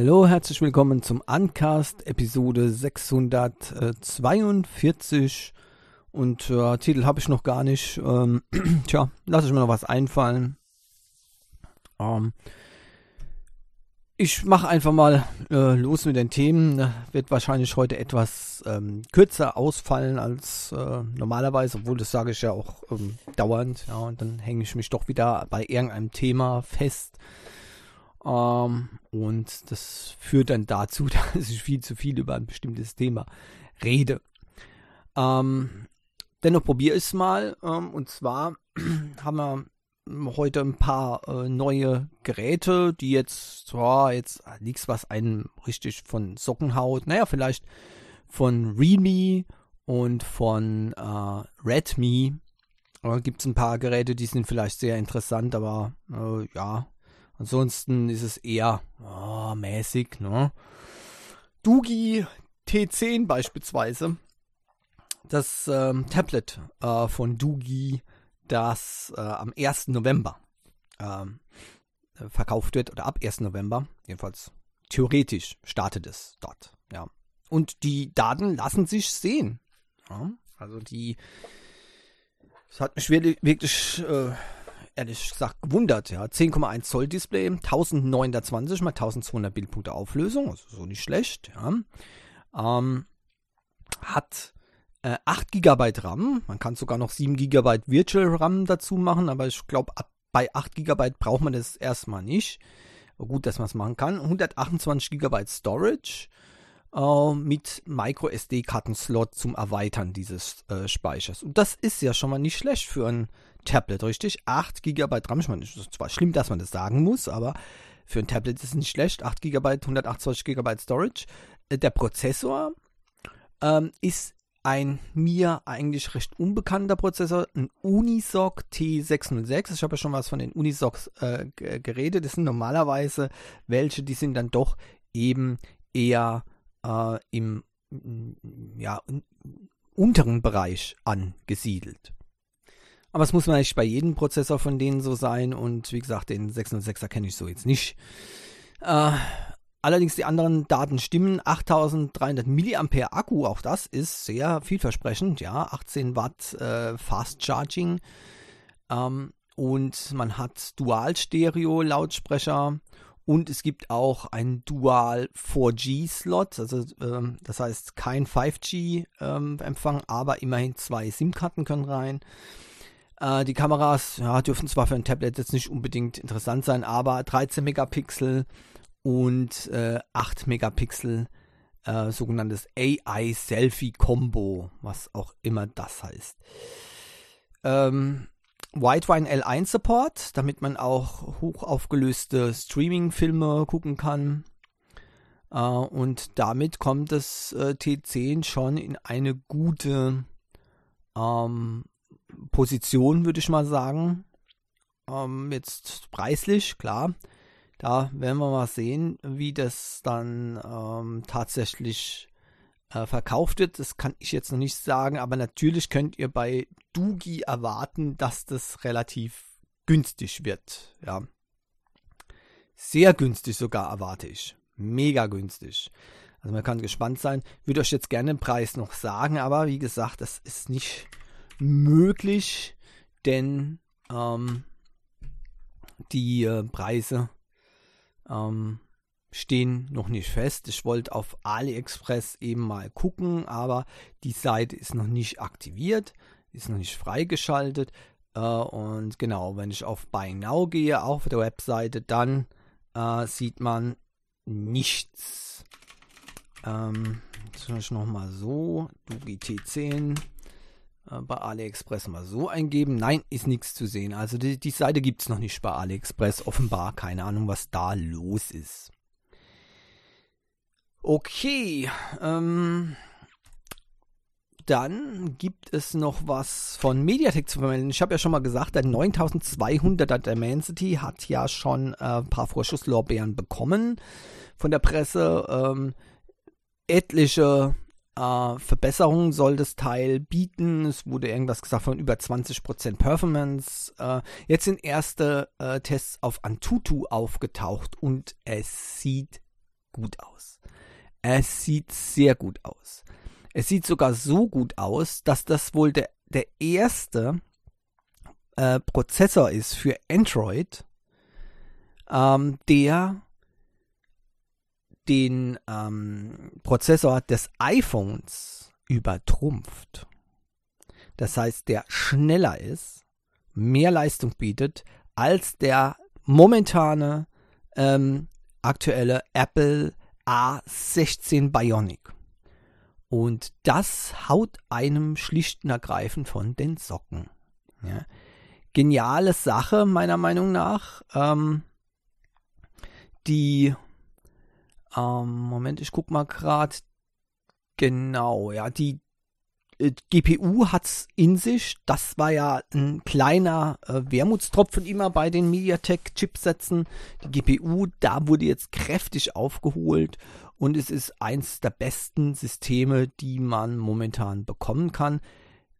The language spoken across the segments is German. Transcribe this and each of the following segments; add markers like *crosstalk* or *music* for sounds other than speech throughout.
Hallo, herzlich willkommen zum Uncast Episode 642 und äh, Titel habe ich noch gar nicht. Ähm, *clears throat* tja, lasse ich mir noch was einfallen. Ähm, ich mache einfach mal äh, los mit den Themen. Wird wahrscheinlich heute etwas ähm, kürzer ausfallen als äh, normalerweise, obwohl das sage ich ja auch ähm, dauernd. Ja, und dann hänge ich mich doch wieder bei irgendeinem Thema fest. Ähm, und das führt dann dazu, *laughs* dass ich viel zu viel über ein bestimmtes Thema rede. Ähm, dennoch probiere ich es mal. Ähm, und zwar *clears throat* haben wir heute ein paar äh, neue Geräte, die jetzt zwar jetzt nichts, was einen richtig von Socken haut. Naja, vielleicht von Realme und von äh, Redmi. Äh, Gibt es ein paar Geräte, die sind vielleicht sehr interessant, aber äh, ja, Ansonsten ist es eher oh, mäßig, ne? Dugi T10 beispielsweise. Das ähm, Tablet äh, von Dugi, das äh, am 1. November ähm, verkauft wird, oder ab 1. November, jedenfalls theoretisch startet es dort, ja. Und die Daten lassen sich sehen. Ja? Also die, es hat mich wirklich, wirklich äh, ehrlich gesagt gewundert. Ja, 10,1 Zoll Display, 1920 mal 1200 Bildpunkte Auflösung, also so nicht schlecht. Ja. Ähm, hat äh, 8 GB RAM, man kann sogar noch 7 GB Virtual RAM dazu machen, aber ich glaube, bei 8 GB braucht man das erstmal nicht. Gut, dass man es machen kann. 128 GB Storage äh, mit Micro SD-Kartenslot zum Erweitern dieses äh, Speichers. Und das ist ja schon mal nicht schlecht für ein Tablet, richtig? 8 GB RAM. Ich meine, es ist zwar schlimm, dass man das sagen muss, aber für ein Tablet ist es nicht schlecht. 8 GB, 128 GB Storage. Äh, der Prozessor ähm, ist ein mir eigentlich recht unbekannter Prozessor, ein Unisoc T606. Ich habe ja schon was von den Unisocs äh, geredet. Das sind normalerweise welche, die sind dann doch eben eher äh, im ja, unteren Bereich angesiedelt. Aber es muss man nicht bei jedem Prozessor von denen so sein. Und wie gesagt, den 606er kenne ich so jetzt nicht. Äh, allerdings die anderen Daten stimmen. 8300 mAh Akku, auch das ist sehr vielversprechend. Ja, 18 Watt äh, Fast Charging. Ähm, und man hat Dual-Stereo-Lautsprecher. Und es gibt auch einen Dual 4G-Slot, also ähm, das heißt kein 5G-Empfang, ähm, aber immerhin zwei SIM-Karten können rein. Äh, die Kameras ja, dürfen zwar für ein Tablet jetzt nicht unbedingt interessant sein, aber 13 Megapixel und äh, 8 Megapixel äh, sogenanntes AI Selfie Combo, was auch immer das heißt. Ähm, Widevine L1 Support, damit man auch hochaufgelöste Streaming-Filme gucken kann. Uh, und damit kommt das äh, T10 schon in eine gute ähm, Position, würde ich mal sagen. Ähm, jetzt preislich, klar. Da werden wir mal sehen, wie das dann ähm, tatsächlich äh, verkauft wird. Das kann ich jetzt noch nicht sagen, aber natürlich könnt ihr bei Dugi erwarten, dass das relativ günstig wird. Ja. Sehr günstig sogar erwarte ich. Mega günstig. Also man kann gespannt sein. Würde euch jetzt gerne den Preis noch sagen, aber wie gesagt, das ist nicht möglich, denn ähm, die äh, Preise ähm, stehen noch nicht fest. Ich wollte auf AliExpress eben mal gucken, aber die Seite ist noch nicht aktiviert, ist noch nicht freigeschaltet. Äh, und genau, wenn ich auf Buy Now gehe, auf der Webseite, dann äh, sieht man nichts. Ähm, jetzt ich nochmal so, Dugi T10 äh, bei AliExpress mal so eingeben. Nein, ist nichts zu sehen. Also die, die Seite gibt es noch nicht bei AliExpress. Offenbar keine Ahnung, was da los ist. Okay, ähm, dann gibt es noch was von Mediatek zu vermelden. Ich habe ja schon mal gesagt, der 9200er Dimensity hat ja schon äh, ein paar Vorschusslorbeeren bekommen von der Presse. Ähm, etliche äh, Verbesserungen soll das Teil bieten. Es wurde irgendwas gesagt von über 20% Performance. Äh, jetzt sind erste äh, Tests auf Antutu aufgetaucht und es sieht gut aus. Es sieht sehr gut aus. Es sieht sogar so gut aus, dass das wohl der, der erste äh, Prozessor ist für Android, ähm, der den ähm, Prozessor des iPhones übertrumpft. Das heißt, der schneller ist, mehr Leistung bietet als der momentane ähm, aktuelle Apple A16 Bionic. Und das haut einem schlicht und ergreifend von den Socken. Ja. Geniale Sache, meiner Meinung nach. Ähm, die, ähm, Moment, ich guck mal gerade. Genau, ja, die äh, GPU hat's in sich. Das war ja ein kleiner äh, Wermutstropfen immer bei den MediaTek-Chipsätzen. Die GPU, da wurde jetzt kräftig aufgeholt und es ist eins der besten Systeme, die man momentan bekommen kann.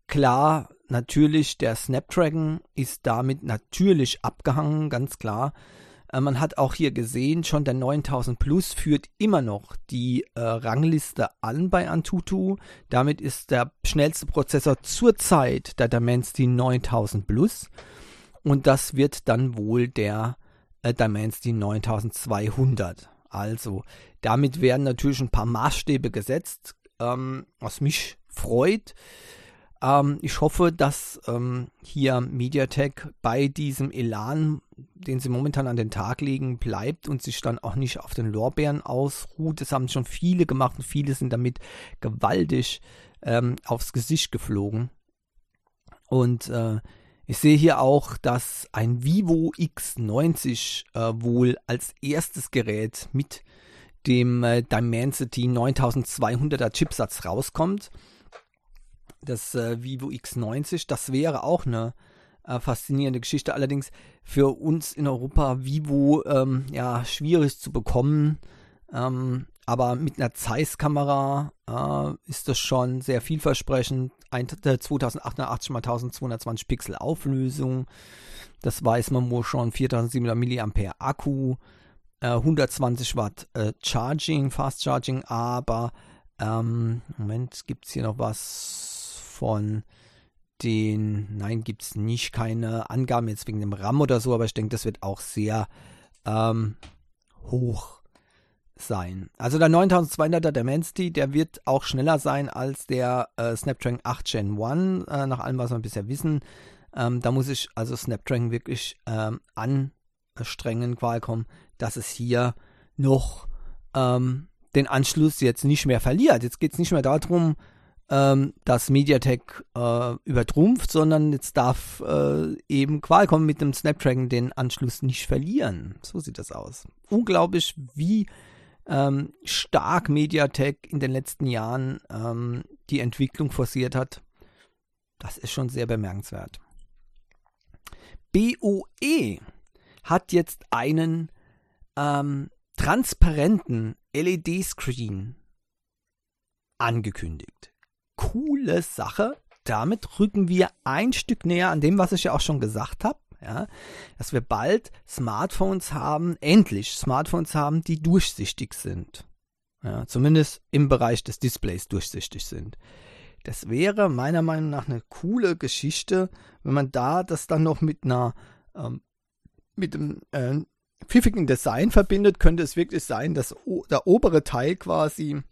Klar, natürlich, der Snapdragon ist damit natürlich abgehangen, ganz klar. Äh, man hat auch hier gesehen, schon der 9000 Plus führt immer noch die äh, Rangliste an bei Antutu. Damit ist der schnellste Prozessor zurzeit der Dimensity 9000 Plus. Und das wird dann wohl der äh, Dimensity 9200. Also, damit werden natürlich ein paar Maßstäbe gesetzt, ähm, was mich freut. Ähm, ich hoffe, dass ähm, hier MediaTek bei diesem Elan, den sie momentan an den Tag legen, bleibt und sich dann auch nicht auf den Lorbeeren ausruht. Das haben schon viele gemacht und viele sind damit gewaltig ähm, aufs Gesicht geflogen. Und äh, ich sehe hier auch, dass ein Vivo X90 äh, wohl als erstes Gerät mit dem äh, Dimensity 9200er Chipsatz rauskommt das äh, Vivo X90. Das wäre auch eine äh, faszinierende Geschichte. Allerdings für uns in Europa Vivo ähm, ja schwierig zu bekommen. Ähm, aber mit einer Zeiss-Kamera äh, ist das schon sehr vielversprechend. Ein, äh, 2880 x 1220 Pixel Auflösung. Das weiß man wohl schon. 4700 mAh Akku. 120 äh, Watt äh, Charging, Fast Charging, aber ähm, Moment, gibt es hier noch was? Von den, nein, gibt es nicht, keine Angaben jetzt wegen dem RAM oder so, aber ich denke, das wird auch sehr ähm, hoch sein. Also der 9200er Dimensity, der wird auch schneller sein als der äh, Snapdragon 8 Gen 1, äh, nach allem, was wir bisher wissen. Ähm, da muss ich also Snapdragon wirklich ähm, anstrengen, Qualcomm, dass es hier noch ähm, den Anschluss jetzt nicht mehr verliert. Jetzt geht es nicht mehr darum, ähm, das MediaTek äh, übertrumpft, sondern jetzt darf äh, eben Qualcomm mit dem Snapdragon den Anschluss nicht verlieren. So sieht das aus. Unglaublich, wie ähm, stark MediaTek in den letzten Jahren ähm, die Entwicklung forciert hat. Das ist schon sehr bemerkenswert. BOE hat jetzt einen ähm, transparenten LED-Screen angekündigt coole Sache. Damit rücken wir ein Stück näher an dem, was ich ja auch schon gesagt habe. Ja, dass wir bald Smartphones haben, endlich Smartphones haben, die durchsichtig sind. Ja, zumindest im Bereich des Displays durchsichtig sind. Das wäre meiner Meinung nach eine coole Geschichte, wenn man da das dann noch mit einer ähm, mit dem äh, pfiffigen Design verbindet, könnte es wirklich sein, dass der obere Teil quasi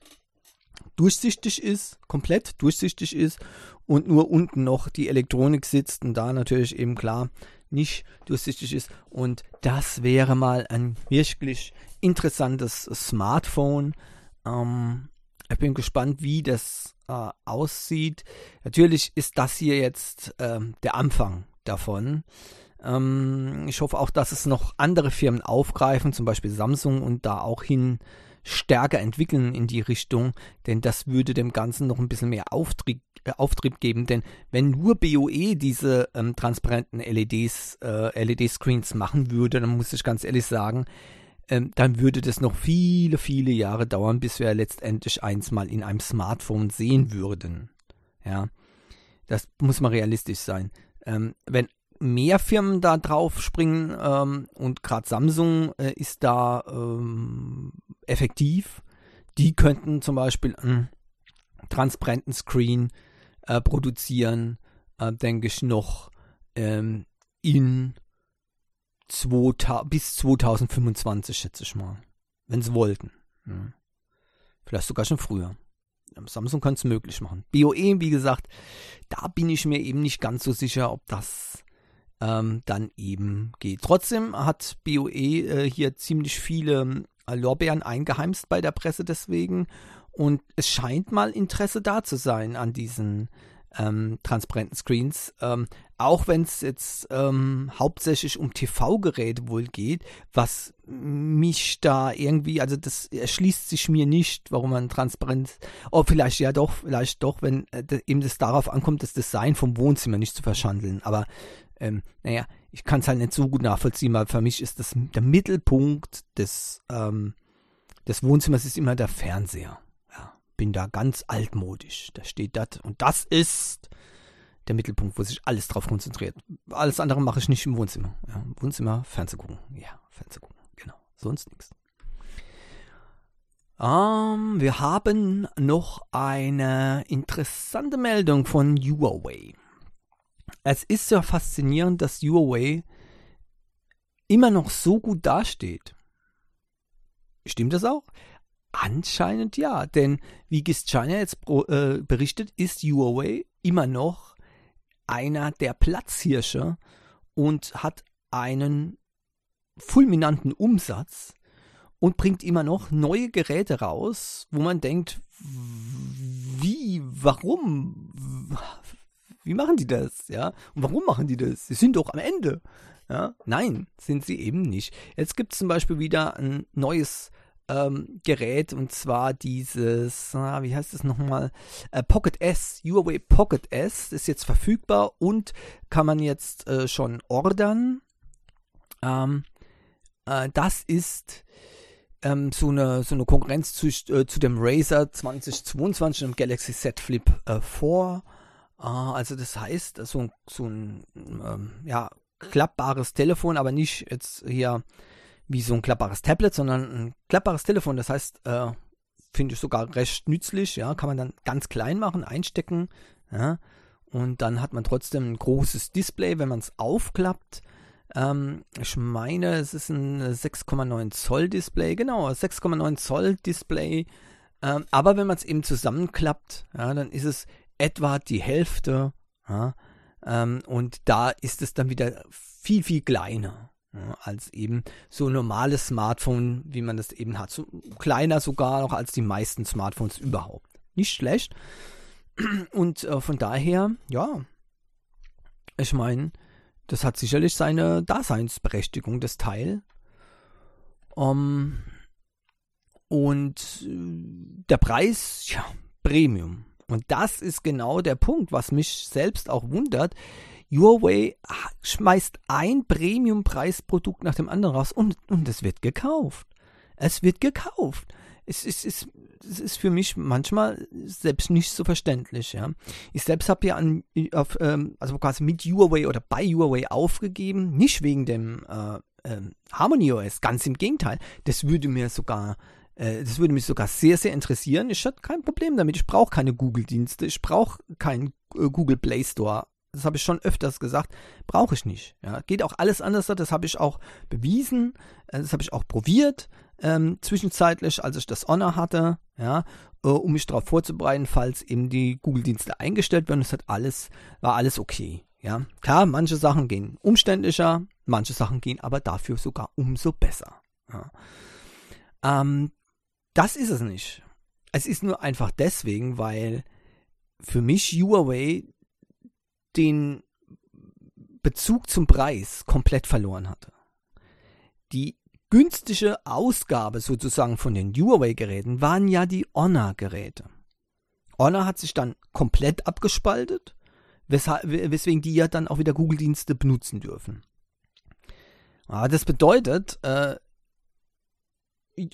durchsichtig ist, komplett durchsichtig ist und nur unten noch die Elektronik sitzt und da natürlich eben klar nicht durchsichtig ist. Und das wäre mal ein wirklich interessantes Smartphone. Ähm, ich bin gespannt, wie das äh, aussieht. Natürlich ist das hier jetzt äh, der Anfang davon. Ähm, ich hoffe auch, dass es noch andere Firmen aufgreifen, zum Beispiel Samsung und da auch hin stärker entwickeln in die Richtung, denn das würde dem Ganzen noch ein bisschen mehr Auftrieb, äh, Auftrieb geben. Denn wenn nur BOE diese ähm, transparenten LEDs, äh, LED-Screens machen würde, dann muss ich ganz ehrlich sagen, ähm, dann würde das noch viele, viele Jahre dauern, bis wir letztendlich eins mal in einem Smartphone sehen würden. Ja, das muss mal realistisch sein. Ähm, wenn mehr Firmen da drauf springen ähm, und gerade Samsung äh, ist da ähm, effektiv. Die könnten zum Beispiel einen transparenten Screen äh, produzieren, äh, denke ich, noch ähm, in 2000, bis 2025, schätze ich mal. Wenn sie wollten. Ja. Vielleicht sogar schon früher. Samsung könnte es möglich machen. BOE, wie gesagt, da bin ich mir eben nicht ganz so sicher, ob das ähm, dann eben geht. Trotzdem hat BOE äh, hier ziemlich viele äh, Lorbeeren eingeheimst bei der Presse deswegen und es scheint mal Interesse da zu sein an diesen ähm, transparenten Screens. Ähm, auch wenn es jetzt ähm, hauptsächlich um TV-Geräte wohl geht, was mich da irgendwie, also das erschließt sich mir nicht, warum man transparent, oh vielleicht ja doch, vielleicht doch, wenn äh, eben das darauf ankommt, das Design vom Wohnzimmer nicht zu verschandeln. Aber ähm, naja, ich kann es halt nicht so gut nachvollziehen, weil für mich ist das der Mittelpunkt des, ähm, des Wohnzimmers ist immer der Fernseher bin da ganz altmodisch. Da steht das und das ist der Mittelpunkt, wo sich alles drauf konzentriert. Alles andere mache ich nicht im Wohnzimmer. Ja, Wohnzimmer, Fernseh gucken. Ja, Fernseh gucken. Genau. Sonst nichts. Ähm, wir haben noch eine interessante Meldung von Huawei. Es ist ja faszinierend, dass Huawei immer noch so gut dasteht. Stimmt das auch? Anscheinend ja, denn wie GIST China jetzt äh, berichtet, ist Huawei immer noch einer der Platzhirsche und hat einen fulminanten Umsatz und bringt immer noch neue Geräte raus, wo man denkt, wie, warum, wie machen die das, ja? Und warum machen die das? Sie sind doch am Ende. Ja? Nein, sind sie eben nicht. Jetzt gibt es zum Beispiel wieder ein neues ähm, Gerät und zwar dieses, ah, wie heißt es nochmal, äh, Pocket S, Huawei Pocket S ist jetzt verfügbar und kann man jetzt äh, schon ordern. Ähm, äh, das ist ähm, so, eine, so eine Konkurrenz zu, äh, zu dem Razer 2022 und dem Galaxy Z Flip 4. Äh, also das heißt, so, so ein ähm, ja, klappbares Telefon, aber nicht jetzt hier wie so ein klappbares Tablet, sondern ein klappbares Telefon. Das heißt, äh, finde ich sogar recht nützlich. Ja, kann man dann ganz klein machen, einstecken. Ja, und dann hat man trotzdem ein großes Display, wenn man es aufklappt. Ähm, ich meine, es ist ein 6,9 Zoll Display. Genau, 6,9 Zoll Display. Ähm, aber wenn man es eben zusammenklappt, ja, dann ist es etwa die Hälfte. Ja, ähm, und da ist es dann wieder viel, viel kleiner als eben so ein normales Smartphone, wie man das eben hat. So kleiner sogar noch als die meisten Smartphones überhaupt. Nicht schlecht. Und äh, von daher, ja, ich meine, das hat sicherlich seine Daseinsberechtigung, das Teil. Um, ähm, und äh, der Preis, ja, Premium. Und das ist genau der Punkt, was mich selbst auch wundert. Huawei schmeißt ein Premium-Preisprodukt nach dem anderen raus und, und es wird gekauft. Es wird gekauft. Es ist, es, es ist für mich manchmal selbst nicht so verständlich. Ja. Ich selbst habe ja an, auf, ähm, also quasi mit Huawei oder bei Huawei aufgegeben, nicht wegen dem äh, äh, Harmony OS, ganz im Gegenteil. Das würde mir sogar äh, das würde mich sogar sehr, sehr interessieren. Ich hatte kein Problem damit. Ich brauche keine Google-Dienste. Ich brauche keinen äh, Google Play Store das habe ich schon öfters gesagt, brauche ich nicht. Ja, geht auch alles anders, das habe ich auch bewiesen, äh, das habe ich auch probiert, ähm, zwischenzeitlich, als ich das Honor hatte, ja, äh, um mich darauf vorzubereiten, falls eben die Google-Dienste eingestellt werden. Das hat alles, war alles okay. Ja, klar, manche Sachen gehen umständlicher, manche Sachen gehen aber dafür sogar umso besser. Ja. Ähm, das ist es nicht. Es ist nur einfach deswegen, weil für mich Huawei den Bezug zum Preis komplett verloren hatte. Die günstige Ausgabe sozusagen von den Huawei-Geräten waren ja die Honor-Geräte. Honor hat sich dann komplett abgespaltet, weswegen die ja dann auch wieder Google-Dienste benutzen dürfen. Aber das bedeutet, äh,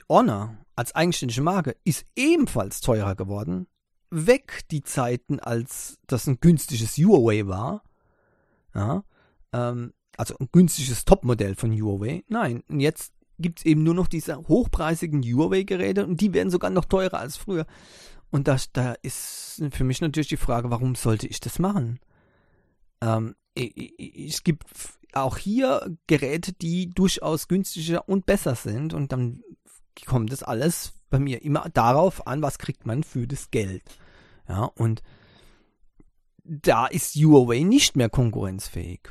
Honor als eigenständige Marke ist ebenfalls teurer geworden weg die Zeiten, als das ein günstiges Huawei war. Ja, ähm, also ein günstiges Topmodell von Huawei. Nein, jetzt gibt es eben nur noch diese hochpreisigen Huawei-Geräte und die werden sogar noch teurer als früher. Und das, da ist für mich natürlich die Frage, warum sollte ich das machen? Ähm, es gibt auch hier Geräte, die durchaus günstiger und besser sind und dann kommt das alles bei mir immer darauf an, was kriegt man für das Geld. Ja, und da ist Huawei nicht mehr konkurrenzfähig.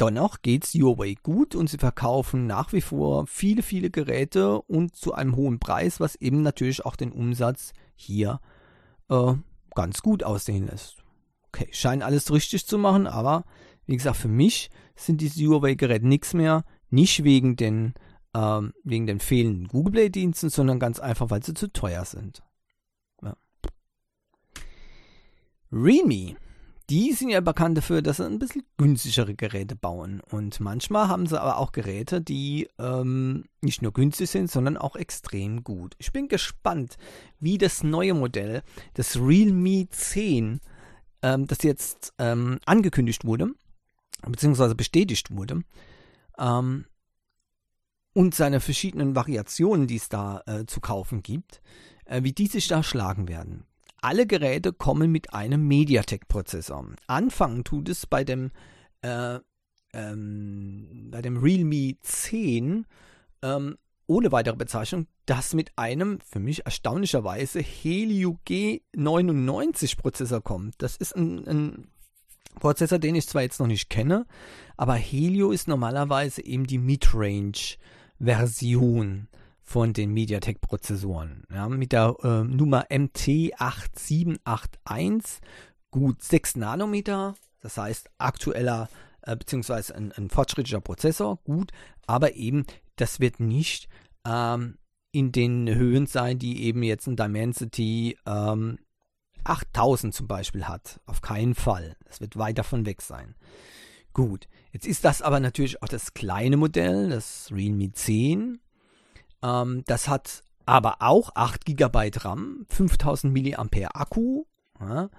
Dennoch geht es Huawei gut und sie verkaufen nach wie vor viele, viele Geräte und zu einem hohen Preis, was eben natürlich auch den Umsatz hier äh, ganz gut aussehen lässt. Okay, scheinen alles richtig zu machen, aber wie gesagt, für mich sind diese Huawei-Geräte nichts mehr, nicht wegen den, ähm, wegen den fehlenden Google Play-Diensten, sondern ganz einfach, weil sie zu teuer sind. Ja. Realme die sind ja bekannt dafür, dass sie ein bisschen günstigere Geräte bauen. Und manchmal haben sie aber auch Geräte, die ähm, nicht nur günstig sind, sondern auch extrem gut. Ich bin gespannt, wie das neue Modell, das Realme 10, ähm, das jetzt ähm, angekündigt wurde, beziehungsweise bestätigt wurde, ähm, und seine verschiedenen Variationen, die es da äh, zu kaufen gibt, äh, wie die sich da schlagen werden. Alle Geräte kommen mit einem MediaTek-Prozessor. Anfangen tut es bei dem, äh, ähm, bei dem Realme 10 ähm, ohne weitere Bezeichnung, das mit einem für mich erstaunlicherweise Helio G99 Prozessor kommt. Das ist ein, ein Prozessor, den ich zwar jetzt noch nicht kenne, aber Helio ist normalerweise eben die Midrange-Version von den MediaTek-Prozessoren. Ja, mit der äh, Nummer MT8781, gut 6 Nanometer, das heißt aktueller äh, beziehungsweise ein, ein, fortschrittlicher Prozessor, gut, aber eben das wird nicht ähm, in den Höhen sein, die eben jetzt ein Dimensity ähm, 8000 zum Beispiel hat. Auf keinen Fall. Das wird weit davon weg sein. Gut, jetzt ist das aber natürlich auch das kleine Modell, das Realme 10. Ähm, das hat aber auch 8 GB RAM, 5000 mAh Akku ja,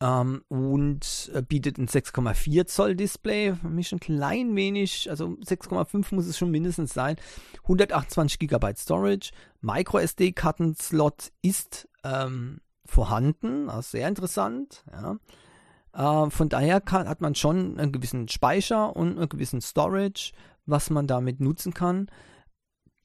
ähm, und äh, bietet ein 6,4 Zoll Display. Für mich ein klein wenig, also 6,5 muss es schon mindestens sein. 128 GB Storage, Micro SD-Karten-Slot ist ähm, vorhanden, also sehr interessant. Ja. Äh, von daher kann, hat man schon einen gewissen Speicher und einen gewissen Storage, was man damit nutzen kann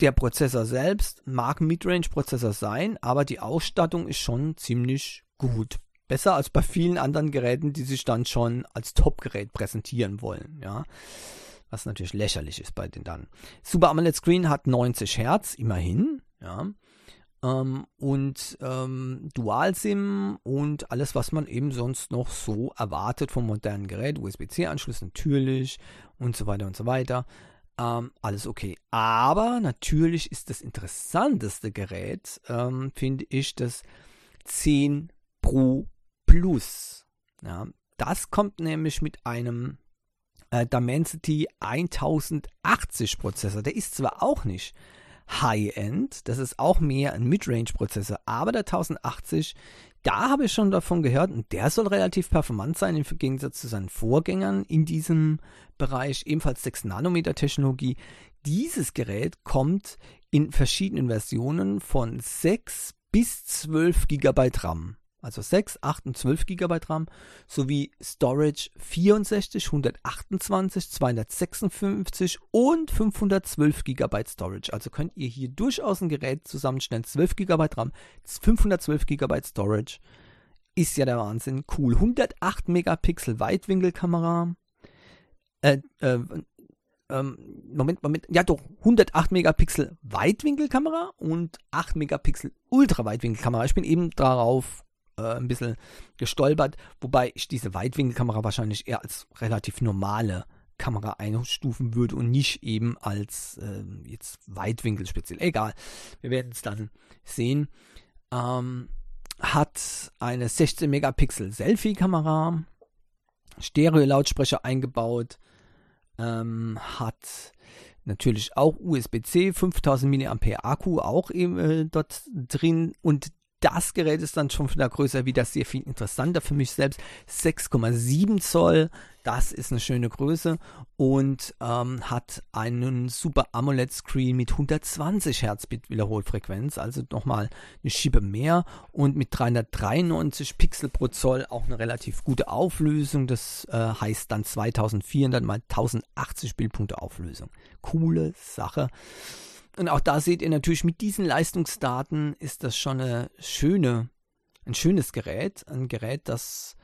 der Prozessor selbst mag Midrange-Prozessor sein, aber die Ausstattung ist schon ziemlich gut. Besser als bei vielen anderen Geräten, die sich dann schon als Top-Gerät präsentieren wollen, ja. Was natürlich lächerlich ist bei den dann. Super AMOLED Screen hat 90 Hertz, immerhin, ja. Ähm, und ähm, Dual-SIM und alles, was man eben sonst noch so erwartet vom modernen Gerät. USB-C-Anschluss natürlich und so weiter und so weiter. Ähm, alles okay. Aber natürlich ist das interessanteste Gerät, ähm, finde ich, das 10 Pro Plus. Ja, das kommt nämlich mit einem äh, Dimensity 1080 Prozessor. Der ist zwar auch nicht High-End, das ist auch mehr ein Midrange-Prozessor, aber der 1080 da habe ich schon davon gehört und der soll relativ performant sein im Gegensatz zu seinen Vorgängern in diesem Bereich, ebenfalls 6 Nanometer Technologie. Dieses Gerät kommt in verschiedenen Versionen von 6 bis 12 GB RAM also 6, 8 und 12 GB RAM, sowie Storage 64, 128, 256 und 512 GB Storage. Also könnt ihr hier durchaus ein Gerät zusammenstellen, 12 GB RAM, 512 GB Storage. Ist ja der Wahnsinn. Cool. 108 Megapixel Weitwinkelkamera. Äh, äh, ähm, Moment, Moment, ja doch, 108 Megapixel Weitwinkelkamera und 8 Megapixel Ultraweitwinkelkamera. Ich bin eben darauf äh, ein bisschen gestolpert, wobei ich diese Weitwinkelkamera wahrscheinlich eher als relativ normale Kamera einstufen würde und nicht eben als äh, jetzt Weitwinkel speziell. Egal, wir werden es dann sehen. Ähm, hat eine 16 Megapixel Selfie-Kamera, Stereo-Lautsprecher eingebaut, ähm, hat natürlich auch USB-C, 5000 mAh Akku auch eben, äh, dort drin und das Gerät ist dann schon von der Größe wieder sehr viel interessanter für mich selbst. 6,7 Zoll, das ist eine schöne Größe und ähm, hat einen super AMOLED-Screen mit 120 Hertz Bit-Wiederholfrequenz, also nochmal eine Schiebe mehr und mit 393 Pixel pro Zoll auch eine relativ gute Auflösung. Das äh, heißt dann 2400 mal 1080 Bildpunkte Auflösung. Coole Sache. Und auch da seht ihr natürlich mit diesen Leistungsdaten ist das schon eine schöne, ein schönes Gerät, ein Gerät, das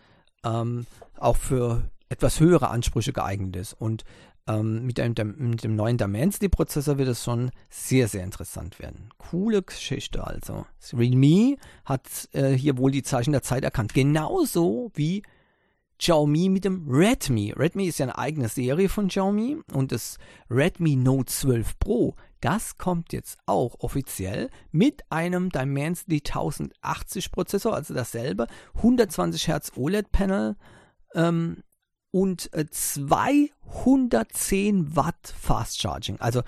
ähm, auch für etwas höhere Ansprüche geeignet ist. Und ähm, mit, dem, mit dem neuen Dimensity-Prozessor wird es schon sehr, sehr interessant werden. Coole Geschichte also. Realme hat äh, hier wohl die Zeichen der Zeit erkannt. Genauso wie Xiaomi mit dem Redmi. Redmi ist ja eine eigene Serie von Xiaomi und das Redmi Note 12 Pro, das kommt jetzt auch offiziell mit einem Dimensity 1080 Prozessor, also dasselbe, 120 Hertz OLED Panel ähm, und äh, 210 Watt Fast Charging. Also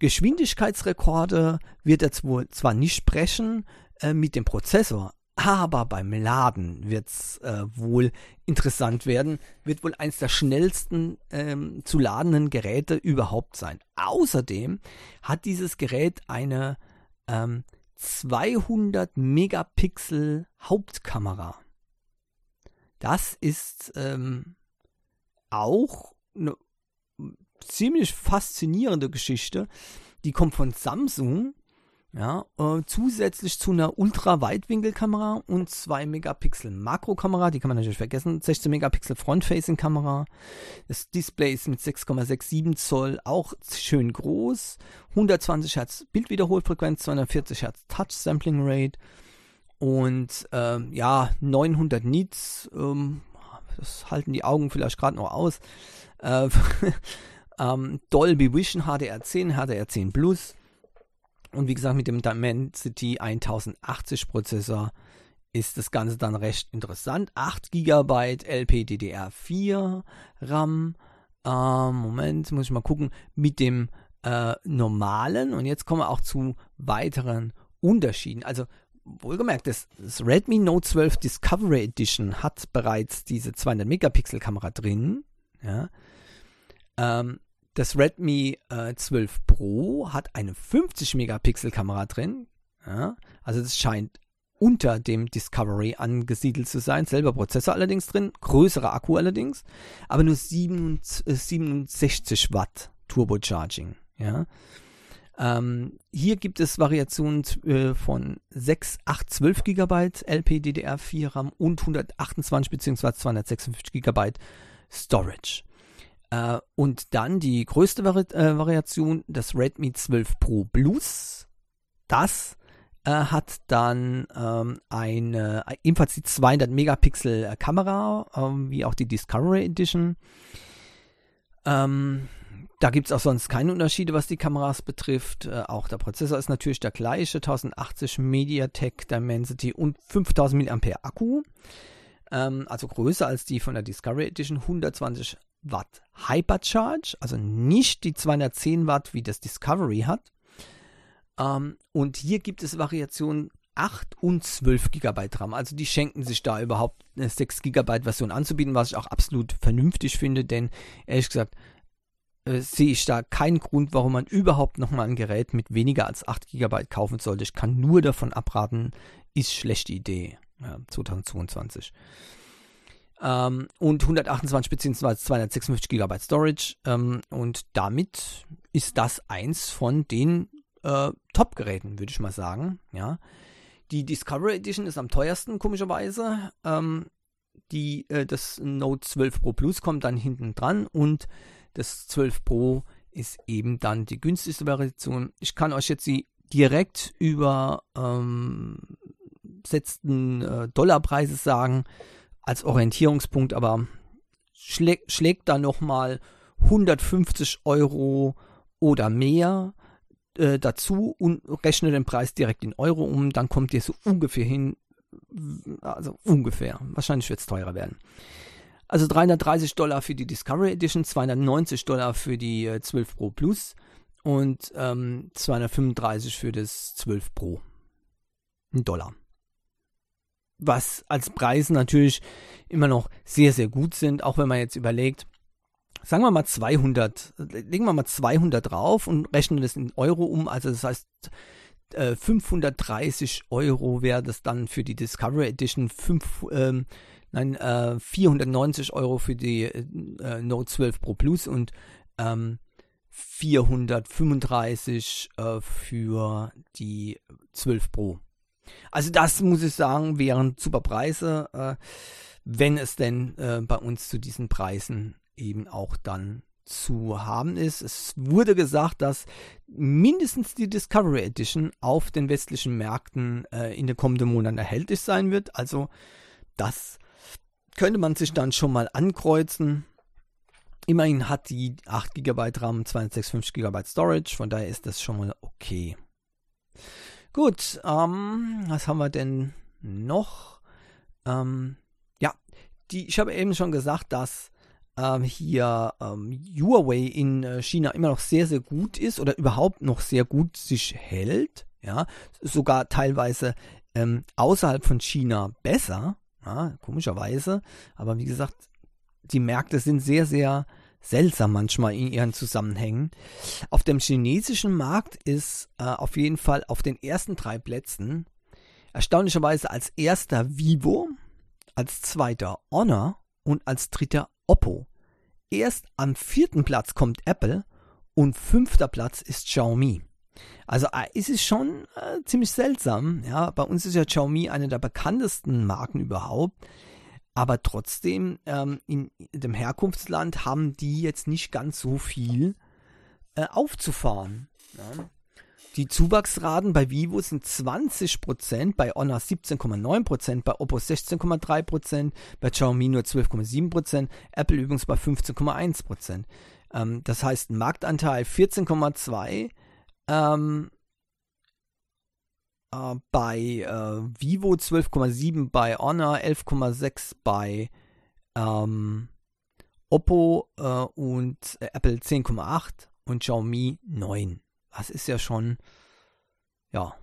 Geschwindigkeitsrekorde wird er zwar nicht brechen äh, mit dem Prozessor, aber beim Laden wird es äh, wohl interessant werden. Wird wohl eines der schnellsten ähm, zu ladenden Geräte überhaupt sein. Außerdem hat dieses Gerät eine ähm, 200 Megapixel Hauptkamera. Das ist ähm, auch eine ziemlich faszinierende Geschichte. Die kommt von Samsung ja, äh, zusätzlich zu einer Ultra-Weitwinkelkamera und 2 Megapixel Makrokamera, die kann man natürlich vergessen, 16 Megapixel Front-Facing-Kamera. Das Display ist mit 6,67 Zoll auch schön groß. 120 Hertz Bildwiederholfrequenz, 240 Hertz Touch-Sampling Rate und äh, ja, 900 Nits. Ähm, das halten die Augen vielleicht gerade noch aus. Äh, *laughs* ähm, Dolby Vision HDR10, HDR10 Plus und wie gesagt, mit dem Dimensity 1080 Prozessor ist das Ganze dann recht interessant. 8 GB LPDDR4 RAM. Ähm, Moment, muss ich mal gucken. Mit dem äh, normalen. Und jetzt kommen wir auch zu weiteren Unterschieden. Also wohlgemerkt, das, das, Redmi Note 12 Discovery Edition hat bereits diese 200 Megapixel Kamera drin. Ja. Ähm, das Redmi äh, 12 Pro hat eine 50 Megapixel Kamera drin. Ja, also das scheint unter dem Discovery angesiedelt zu sein. Selber Prozessor allerdings drin, größerer Akku allerdings, aber nur 67 Watt Turbocharging. Ja. Ähm, hier gibt es Variationen äh, von 6, 8, 12 GB LPDDR4 RAM und 128 bzw. 256 GB Storage. Äh, und dann die größte Vari äh, Variation, das Redmi 12 Pro Plus. Das äh, hat dann ähm, eine, ebenfalls die 200 Megapixel äh, Kamera, ähm, wie auch die Discovery Edition. Ähm, da gibt es auch sonst keine Unterschiede, was die Kameras betrifft. Äh, auch der Prozessor ist natürlich der gleiche, 1080 MediaTek Dimensity und 5000 mAh Akku. Ähm, also größer als die von der Discovery Edition, 120 Watt Hypercharge, also nicht die 210 Watt, wie das Discovery hat. Ähm, und hier gibt es Variationen 8 und 12 GB RAM. Also die schenken sich da überhaupt eine 6 GB Version anzubieten, was ich auch absolut vernünftig finde, denn ehrlich gesagt äh, sehe ich da keinen Grund, warum man überhaupt nochmal ein Gerät mit weniger als 8 GB kaufen sollte. Ich kann nur davon abraten, ist schlechte Idee. Ja, 2022 ähm, und 128 bzw. 256 GB Storage. Ähm, und damit ist das eins von den äh, Top-Geräten, würde ich mal sagen. Ja. Die Discovery Edition ist am teuersten, komischerweise. Ähm, die, äh, das Note 12 Pro Plus kommt dann hinten dran und das 12 Pro ist eben dann die günstigste Variation. Ich kann euch jetzt die direkt über ähm, setzten äh, Dollarpreise sagen als Orientierungspunkt, aber schlä schlägt da nochmal 150 Euro oder mehr äh, dazu und rechne den Preis direkt in Euro um, dann kommt ihr so ungefähr hin, also ungefähr, wahrscheinlich wird es teurer werden. Also 330 Dollar für die Discovery Edition, 290 Dollar für die äh, 12 Pro Plus und ähm, 235 für das 12 Pro. Ein Dollar. Was als Preise natürlich immer noch sehr, sehr gut sind, auch wenn man jetzt überlegt, sagen wir mal 200, legen wir mal 200 drauf und rechnen das in Euro um, also das heißt 530 äh, Euro wäre das dann für die Discovery Edition, 5, ähm, nein, äh, 490 Euro für die äh, Note 12 Pro Plus und ähm, 435 äh, für die 12 Pro. Also das muss ich sagen, wären super Preise, äh, wenn es denn äh, bei uns zu diesen Preisen eben auch dann zu haben ist. Es wurde gesagt, dass mindestens die Discovery Edition auf den westlichen Märkten äh, in den kommenden Monaten erhältlich sein wird. Also das könnte man sich dann schon mal ankreuzen. Immerhin hat die 8 GB RAM 256 GB Storage, von daher ist das schon mal okay. Gut, ähm, was haben wir denn noch? Ähm, ja, die, ich habe eben schon gesagt, dass ähm, hier ähm, Huawei in äh, China immer noch sehr, sehr gut ist oder überhaupt noch sehr gut sich hält. Ja, sogar teilweise ähm, außerhalb von China besser. Ja, komischerweise. Aber wie gesagt, die Märkte sind sehr, sehr seltsam manchmal in ihren Zusammenhängen. Auf dem chinesischen Markt ist äh, auf jeden Fall auf den ersten drei Plätzen erstaunlicherweise als erster Vivo, als zweiter Honor und als dritter Oppo. Erst am vierten Platz kommt Apple und fünfter Platz ist Xiaomi. Also äh, es ist schon äh, ziemlich seltsam. Ja, bei uns ist ja Xiaomi eine der bekanntesten Marken überhaupt. Aber trotzdem, ähm, in dem Herkunftsland haben die jetzt nicht ganz so viel äh, aufzufahren. Ja. Die Zuwachsraten bei Vivo sind 20%, bei Honor 17,9%, bei Oppo 16,3%, bei Xiaomi nur 12,7%, Apple übrigens bei 15,1%. Ähm, das heißt, Marktanteil 14,2%, ähm, äh, bei äh, Vivo 12,7, bei Honor 11,6, bei ähm, Oppo äh, und Apple 10,8 und Xiaomi 9. Das ist ja schon, ja,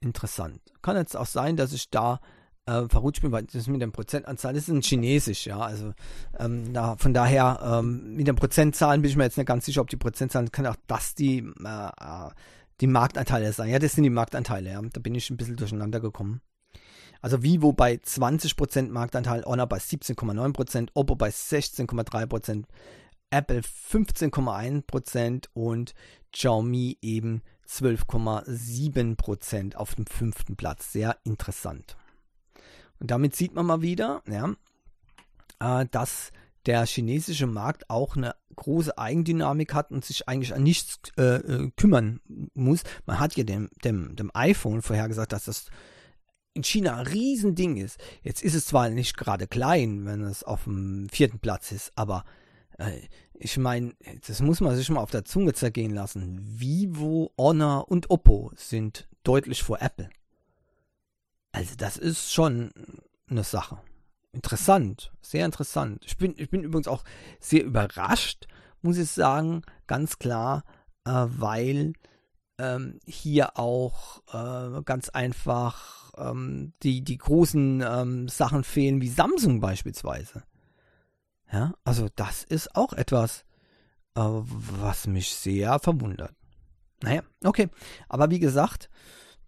interessant. Kann jetzt auch sein, dass ich da äh, verrutscht bin, weil das mit dem Prozentanzahl, das ist ein Chinesisch, ja, also ähm, da, von daher ähm, mit den Prozentzahlen bin ich mir jetzt nicht ganz sicher, ob die Prozentzahlen, kann auch das die, äh, äh, die Marktanteile sein. Ja, das sind die Marktanteile, ja, da bin ich ein bisschen durcheinander gekommen. Also Vivo bei 20% Marktanteil, Honor bei 17,9%, Oppo bei 16,3%, Apple 15,1% und Xiaomi eben 12,7% auf dem fünften Platz. Sehr interessant. Und damit sieht man mal wieder, ja, äh, dass der chinesische Markt auch eine große Eigendynamik hat und sich eigentlich an nichts äh, äh kümmern muss. Man hat ja dem, dem, dem iPhone vorhergesagt, dass das in China ein Riesending ist. Jetzt ist es zwar nicht gerade klein, wenn es auf dem vierten Platz ist, aber äh, ich meine, das muss man sich mal auf der Zunge zergehen lassen. Vivo, Honor und Oppo sind deutlich vor Apple. Also das ist schon eine Sache. Interessant, sehr interessant. Ich bin, ich bin übrigens auch sehr überrascht, muss ich sagen, ganz klar, äh, weil ähm, hier auch äh, ganz einfach ähm, die, die großen ähm, Sachen fehlen, wie Samsung beispielsweise. Ja, also das ist auch etwas, äh, was mich sehr verwundert. Naja, okay. Aber wie gesagt,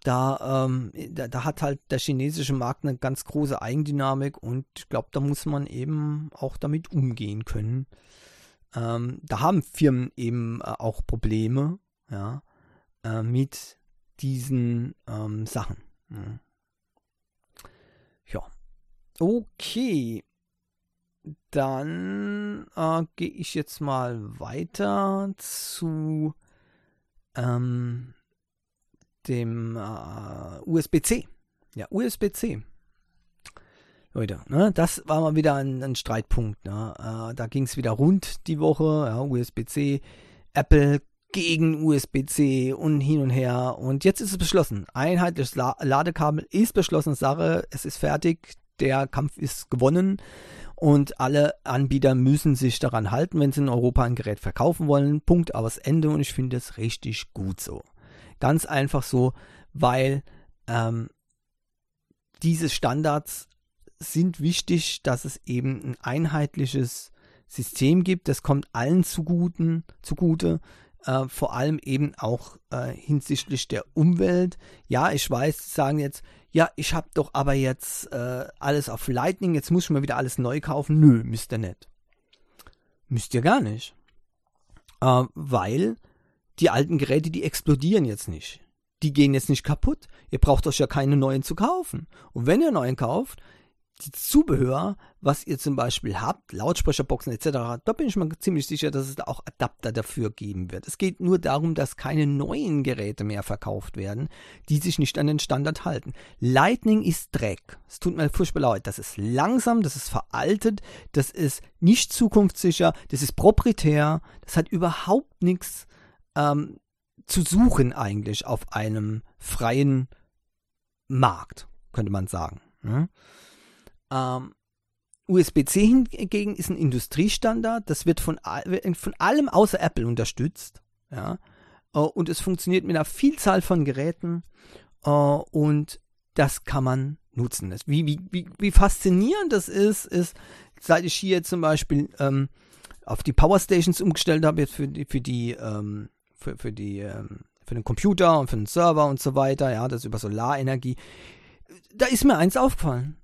da, ähm, da, da, hat halt der chinesische Markt eine ganz große Eigendynamik und ich glaube, da muss man eben auch damit umgehen können. Ähm, da haben Firmen eben äh, auch Probleme, ja, äh, mit diesen ähm, Sachen. Ja. ja. Okay dann äh, gehe ich jetzt mal weiter zu ähm, dem äh, USB-C. Ja, USB-C. Leute, ne, das war mal wieder ein, ein Streitpunkt. Ne? Äh, da ging es wieder rund die Woche. Ja, USB-C, Apple gegen USB-C und hin und her. Und jetzt ist es beschlossen. Einheitliches La Ladekabel ist beschlossene Sache. Es ist fertig. Der Kampf ist gewonnen und alle Anbieter müssen sich daran halten, wenn sie in Europa ein Gerät verkaufen wollen. Punkt aus Ende und ich finde es richtig gut so. Ganz einfach so, weil ähm, diese Standards sind wichtig, dass es eben ein einheitliches System gibt. Das kommt allen zuguten, zugute. Äh, vor allem eben auch äh, hinsichtlich der Umwelt. Ja, ich weiß, Sie sagen jetzt, ja, ich habe doch aber jetzt äh, alles auf Lightning, jetzt muss ich mir wieder alles neu kaufen. Nö, müsst ihr nicht. Müsst ihr gar nicht. Äh, weil die alten Geräte, die explodieren jetzt nicht. Die gehen jetzt nicht kaputt. Ihr braucht euch ja keine neuen zu kaufen. Und wenn ihr neuen kauft, die Zubehör, was ihr zum Beispiel habt, Lautsprecherboxen etc., da bin ich mir ziemlich sicher, dass es da auch Adapter dafür geben wird. Es geht nur darum, dass keine neuen Geräte mehr verkauft werden, die sich nicht an den Standard halten. Lightning ist Dreck. Es tut mir furchtbar leid. Das ist langsam, das ist veraltet, das ist nicht zukunftssicher, das ist proprietär, das hat überhaupt nichts ähm, zu suchen eigentlich auf einem freien Markt, könnte man sagen. Ne? Ähm, USB-C hingegen ist ein Industriestandard, das wird von, von allem außer Apple unterstützt. Ja? Äh, und es funktioniert mit einer Vielzahl von Geräten äh, und das kann man nutzen. Wie, wie, wie, wie faszinierend das ist, ist, seit ich hier zum Beispiel ähm, auf die Powerstations umgestellt habe, jetzt für die, für die, ähm, für, für die, ähm, für den Computer und für den Server und so weiter, ja, das über Solarenergie. Da ist mir eins aufgefallen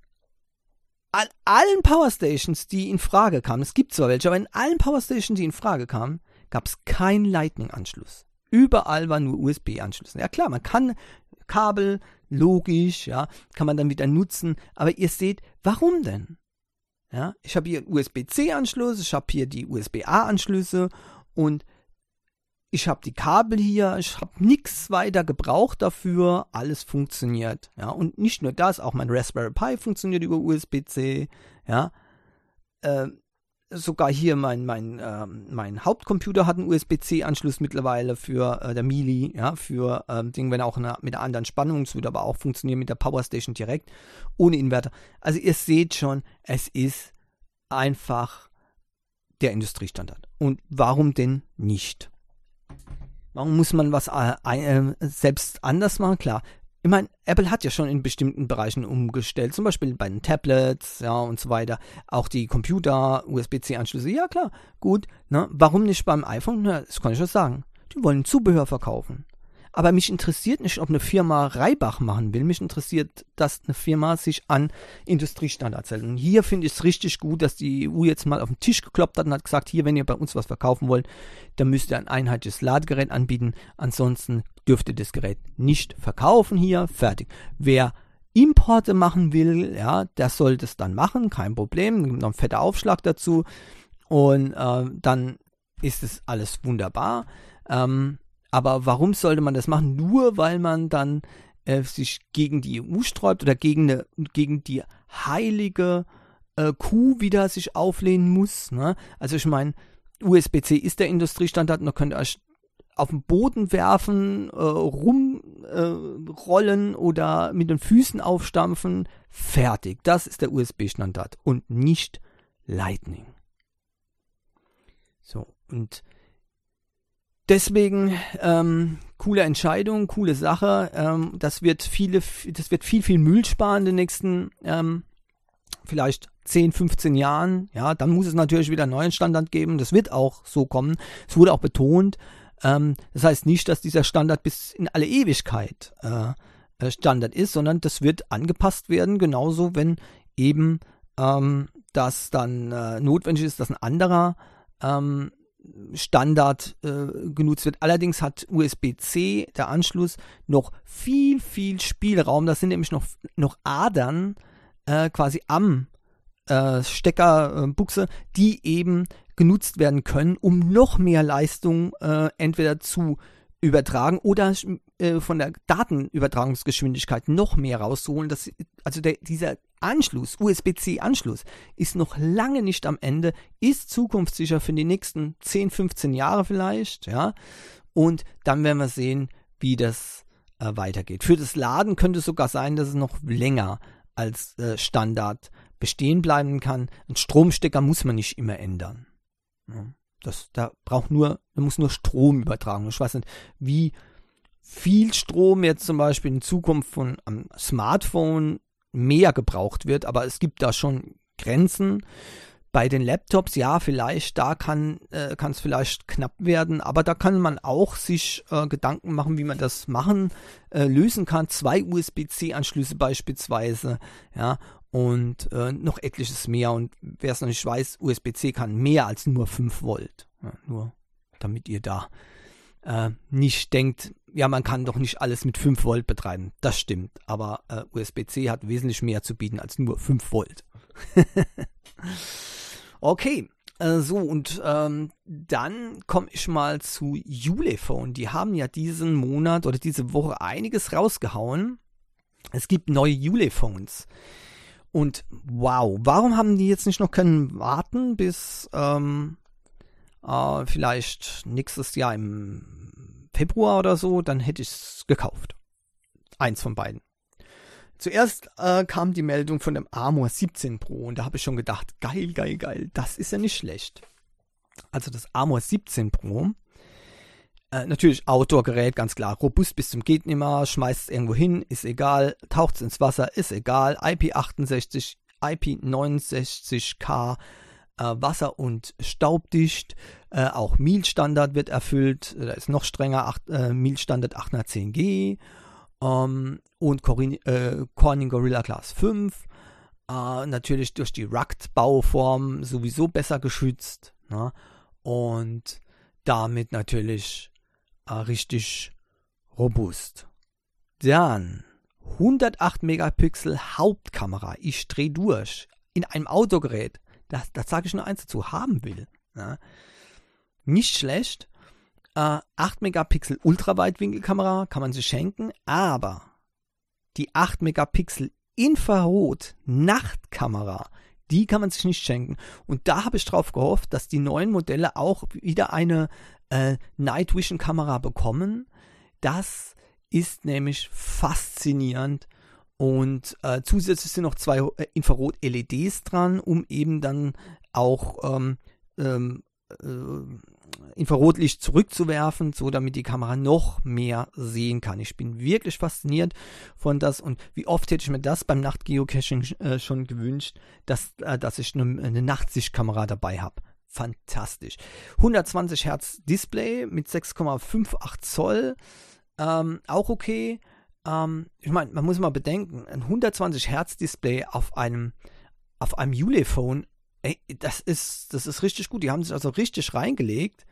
an allen Powerstations, die in Frage kamen, es gibt zwar welche, aber in allen Powerstations, die in Frage kamen, gab es keinen Lightning-Anschluss. Überall waren nur USB-Anschlüsse. Ja klar, man kann Kabel, logisch, ja, kann man dann wieder nutzen, aber ihr seht, warum denn? Ja, ich habe hier USB-C-Anschluss, ich habe hier die USB-A-Anschlüsse und ich habe die Kabel hier, ich habe nichts weiter gebraucht dafür, alles funktioniert. Ja, und nicht nur das, auch mein Raspberry Pi funktioniert über USB-C. Ja, äh, sogar hier mein, mein, äh, mein Hauptcomputer hat einen USB-C-Anschluss mittlerweile für äh, der Mili, ja, für ähm, Ding, wenn auch eine, mit einer anderen Spannung, es würde aber auch funktionieren mit der Powerstation direkt, ohne Inverter. Also ihr seht schon, es ist einfach der Industriestandard. Und warum denn nicht? Warum muss man was äh, äh, selbst anders machen? Klar. Ich meine, Apple hat ja schon in bestimmten Bereichen umgestellt, zum Beispiel bei den Tablets, ja, und so weiter. Auch die Computer, USB-C-Anschlüsse, ja klar, gut. Ne? Warum nicht beim iPhone? Na, das kann ich schon sagen. Die wollen Zubehör verkaufen. Aber mich interessiert nicht, ob eine Firma Reibach machen will. Mich interessiert, dass eine Firma sich an Industriestandards hält. Und hier finde ich es richtig gut, dass die EU jetzt mal auf den Tisch gekloppt hat und hat gesagt, hier, wenn ihr bei uns was verkaufen wollt, dann müsst ihr ein einheitliches Ladegerät anbieten. Ansonsten dürft ihr das Gerät nicht verkaufen hier. Fertig. Wer Importe machen will, ja, der soll das dann machen, kein Problem. Noch ein fetter Aufschlag dazu. Und äh, dann ist es alles wunderbar. Ähm, aber warum sollte man das machen? Nur weil man dann äh, sich gegen die EU sträubt oder gegen, eine, gegen die heilige äh, Kuh wieder sich auflehnen muss. Ne? Also ich meine, USB-C ist der Industriestandard und da könnt ihr euch auf den Boden werfen, äh, rumrollen äh, oder mit den Füßen aufstampfen. Fertig. Das ist der USB-Standard und nicht Lightning. So, und Deswegen ähm, coole Entscheidung, coole Sache. Ähm, das wird viele, das wird viel, viel Müll sparen in den nächsten ähm, vielleicht 10, 15 Jahren. Ja, dann muss es natürlich wieder einen neuen Standard geben. Das wird auch so kommen. Es wurde auch betont. Ähm, das heißt nicht, dass dieser Standard bis in alle Ewigkeit äh, äh Standard ist, sondern das wird angepasst werden. Genauso, wenn eben ähm, das dann äh, notwendig ist, dass ein anderer ähm, Standard äh, genutzt wird. Allerdings hat USB-C, der Anschluss, noch viel, viel Spielraum. Das sind nämlich noch, noch Adern äh, quasi am äh, Steckerbuchse, die eben genutzt werden können, um noch mehr Leistung äh, entweder zu übertragen oder äh, von der Datenübertragungsgeschwindigkeit noch mehr rauszuholen. Das, also der, dieser Anschluss, USB-C-Anschluss, ist noch lange nicht am Ende, ist zukunftssicher für die nächsten 10, 15 Jahre vielleicht, ja. Und dann werden wir sehen, wie das äh, weitergeht. Für das Laden könnte es sogar sein, dass es noch länger als äh, Standard bestehen bleiben kann. Ein Stromstecker muss man nicht immer ändern. Ja. Das, da braucht nur, da muss nur Strom übertragen. Ich weiß nicht, wie viel Strom jetzt zum Beispiel in Zukunft von einem Smartphone mehr gebraucht wird, aber es gibt da schon Grenzen. Bei den Laptops, ja, vielleicht, da kann äh, es vielleicht knapp werden, aber da kann man auch sich äh, Gedanken machen, wie man das machen, äh, lösen kann. Zwei USB-C-Anschlüsse beispielsweise, ja, und äh, noch etliches mehr. Und wer es noch nicht weiß, USB-C kann mehr als nur 5 Volt. Ja, nur damit ihr da äh, nicht denkt, ja, man kann doch nicht alles mit 5 Volt betreiben. Das stimmt, aber äh, USB-C hat wesentlich mehr zu bieten als nur 5 Volt. *laughs* okay, äh, so und ähm, dann komme ich mal zu Ulephone. Die haben ja diesen Monat oder diese Woche einiges rausgehauen. Es gibt neue Ulephones. Und wow, warum haben die jetzt nicht noch können warten bis ähm, äh, vielleicht nächstes Jahr im Februar oder so? Dann hätte ich es gekauft. Eins von beiden. Zuerst äh, kam die Meldung von dem Armor 17 Pro und da habe ich schon gedacht, geil, geil, geil, das ist ja nicht schlecht. Also das Armor 17 Pro, äh, natürlich Outdoor-Gerät, ganz klar, robust bis zum geht nimmer, schmeißt es irgendwo hin, ist egal, taucht es ins Wasser, ist egal, IP68, IP69K, äh, Wasser- und staubdicht, äh, auch MIL-Standard wird erfüllt, da ist noch strenger, 8, äh, MIL-Standard 810G ähm, und Corning, äh, Corning Gorilla Glass 5. Äh, natürlich durch die Rugged-Bauform sowieso besser geschützt. Ne? Und damit natürlich äh, richtig robust. Dann 108 Megapixel Hauptkamera. Ich drehe durch. In einem Autogerät. Das, das sage ich nur eins dazu. Haben will. Ne? Nicht schlecht äh, 8 Megapixel Ultraweitwinkelkamera kann man sich schenken, aber die 8 Megapixel Infrarot Nachtkamera, die kann man sich nicht schenken. Und da habe ich drauf gehofft, dass die neuen Modelle auch wieder eine äh, Night Vision Kamera bekommen. Das ist nämlich faszinierend. Und äh, zusätzlich sind noch zwei äh, Infrarot-LEDs dran, um eben dann auch ähm, ähm, äh, Infrarotlicht zurückzuwerfen, so damit die Kamera noch mehr sehen kann. Ich bin wirklich fasziniert von das und wie oft hätte ich mir das beim Nachtgeocaching äh, schon gewünscht, dass, äh, dass ich eine, eine Nachtsichtkamera dabei habe. Fantastisch. 120 Hertz Display mit 6,58 Zoll, ähm, auch okay. Ähm, ich meine, man muss mal bedenken, ein 120 Hertz Display auf einem auf einem Ulephone ey, das ist, das ist richtig gut. Die haben sich also richtig reingelegt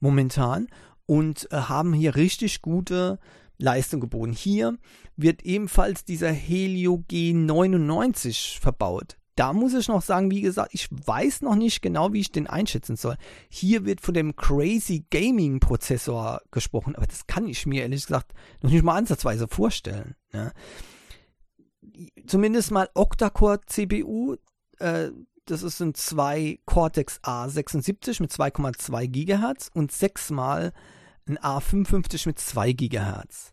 momentan und äh, haben hier richtig gute Leistung geboten. Hier wird ebenfalls dieser Helio G99 verbaut. Da muss ich noch sagen, wie gesagt, ich weiß noch nicht genau, wie ich den einschätzen soll. Hier wird von dem Crazy Gaming Prozessor gesprochen, aber das kann ich mir ehrlich gesagt noch nicht mal ansatzweise vorstellen. Ne? Zumindest mal Octa-Core CPU, äh, das ist ein zwei Cortex A76 mit 2,2 GHz und sechsmal ein A55 mit 2 GHz.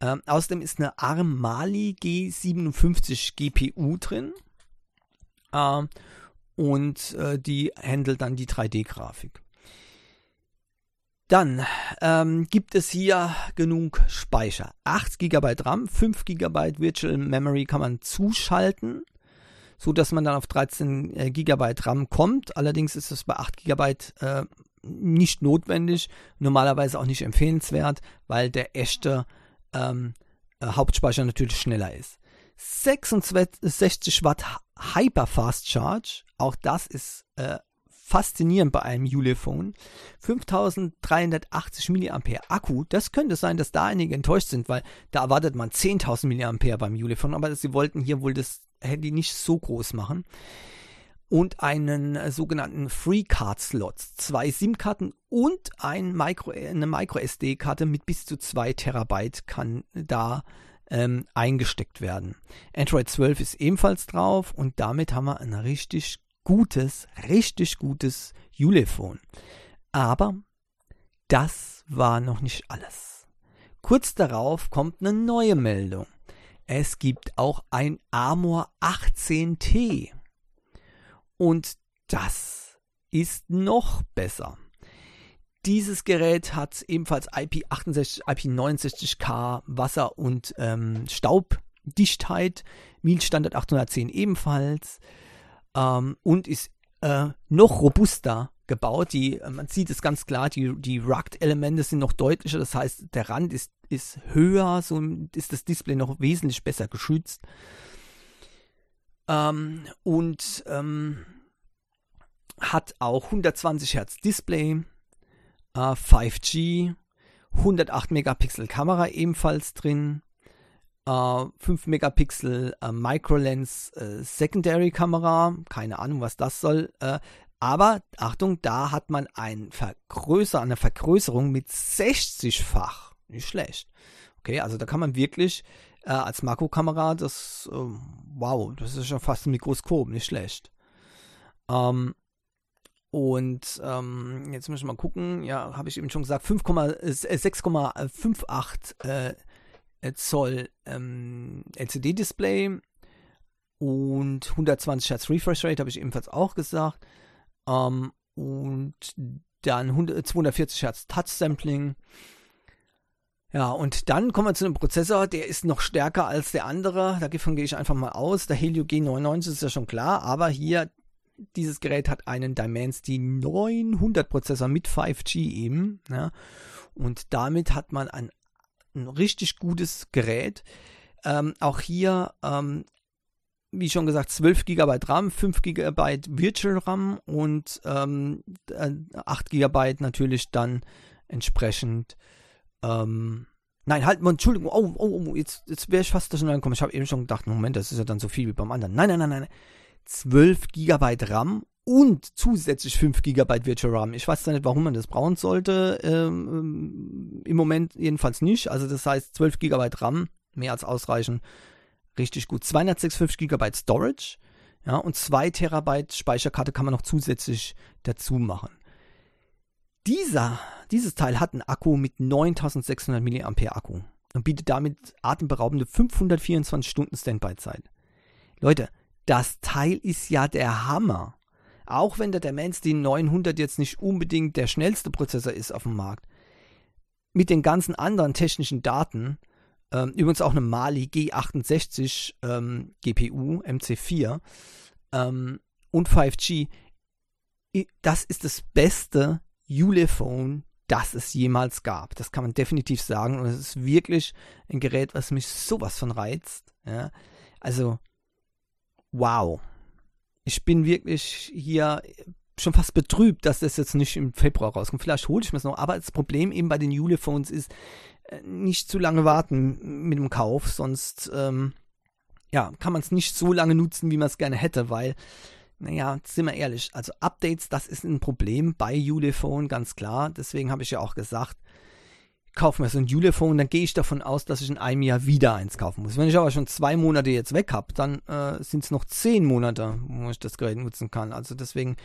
Ähm, außerdem ist eine ARM Mali G57 GPU drin. Ähm, und äh, die handelt dann die 3D-Grafik. Dann ähm, gibt es hier genug Speicher. 8 GB RAM, 5 GB Virtual Memory kann man zuschalten so dass man dann auf 13 äh, Gigabyte RAM kommt. Allerdings ist es bei 8 Gigabyte äh, nicht notwendig, normalerweise auch nicht empfehlenswert, weil der echte ähm, äh, Hauptspeicher natürlich schneller ist. 66 Watt Hyper Fast Charge, auch das ist äh, faszinierend bei einem Ulephone. 5380 mAh Akku, das könnte sein, dass da einige enttäuscht sind, weil da erwartet man 10.000 mAh beim Ulephone, aber sie wollten hier wohl das Handy nicht so groß machen. Und einen äh, sogenannten Free Card Slot. Zwei SIM-Karten und ein Micro, eine Micro SD-Karte mit bis zu 2 Terabyte kann da ähm, eingesteckt werden. Android 12 ist ebenfalls drauf und damit haben wir ein richtig gutes, richtig gutes Ulephone. Aber das war noch nicht alles. Kurz darauf kommt eine neue Meldung. Es gibt auch ein Amor 18T. Und das ist noch besser. Dieses Gerät hat ebenfalls IP68, IP69K, Wasser- und ähm, Staub Dichtheit, MIL-Standard 810 ebenfalls ähm, und ist äh, noch robuster gebaut. Die, äh, man sieht es ganz klar, die, die Rugged-Elemente sind noch deutlicher, das heißt, der Rand ist, ist höher, so ist das Display noch wesentlich besser geschützt. Ähm, und ähm, hat auch 120 Hertz Display, äh, 5G, 108 Megapixel Kamera ebenfalls drin, äh, 5 Megapixel äh, Microlens äh, Secondary Kamera, keine Ahnung, was das soll. Äh, aber Achtung, da hat man ein Vergrößer, eine Vergrößerung mit 60-fach. Nicht schlecht. Okay, also da kann man wirklich äh, als Makrokamera das, äh, wow, das ist schon fast ein Mikroskop, nicht schlecht. Ähm, und ähm, jetzt muss ich mal gucken, ja, habe ich eben schon gesagt, 6,58 äh, äh, Zoll ähm, LCD-Display und 120 Hertz Refresh Rate, habe ich ebenfalls auch gesagt. Ähm, und dann 100, 240 Hertz Touch Sampling. Ja, und dann kommen wir zu einem Prozessor, der ist noch stärker als der andere. Davon gehe ich einfach mal aus. Der Helio G99 ist ja schon klar, aber hier dieses Gerät hat einen Dimensity 900 Prozessor mit 5G eben. Ja, und damit hat man ein, ein richtig gutes Gerät. Ähm, auch hier, ähm, wie schon gesagt, 12 GB RAM, 5 GB Virtual RAM und ähm, 8 GB natürlich dann entsprechend. Ähm, Nein, halt, Entschuldigung, oh, oh, oh jetzt, jetzt wäre ich fast da schon angekommen. Ich habe eben schon gedacht, Moment, das ist ja dann so viel wie beim anderen. Nein, nein, nein, nein. 12 GB RAM und zusätzlich 5 GB Virtual RAM. Ich weiß zwar nicht, warum man das brauchen sollte. Ähm, ähm Im Moment jedenfalls nicht. Also das heißt 12 GB RAM, mehr als ausreichend. Richtig gut. 256 GB Storage. Ja, und 2 Terabyte Speicherkarte kann man noch zusätzlich dazu machen. Dieser, dieses Teil hat einen Akku mit 9600 mAh Akku und bietet damit atemberaubende 524 Stunden Standby-Zeit. Leute, das Teil ist ja der Hammer. Auch wenn der Dimensity 900 jetzt nicht unbedingt der schnellste Prozessor ist auf dem Markt. Mit den ganzen anderen technischen Daten, ähm, übrigens auch eine Mali G68 ähm, GPU MC4 ähm, und 5G, das ist das beste Ulefone, das es jemals gab. Das kann man definitiv sagen. Und es ist wirklich ein Gerät, was mich sowas von reizt. Ja. Also wow. Ich bin wirklich hier schon fast betrübt, dass das jetzt nicht im Februar rauskommt. Vielleicht hole ich mir es noch, aber das Problem eben bei den Juliphones ist, äh, nicht zu lange warten mit dem Kauf, sonst ähm, ja, kann man es nicht so lange nutzen, wie man es gerne hätte, weil, naja, sind wir ehrlich, also Updates, das ist ein Problem bei Ulefone, ganz klar. Deswegen habe ich ja auch gesagt, kaufe mir so ein Ulefone, dann gehe ich davon aus, dass ich in einem Jahr wieder eins kaufen muss. Wenn ich aber schon zwei Monate jetzt weg habe, dann äh, sind es noch zehn Monate, wo ich das Gerät nutzen kann. Also deswegen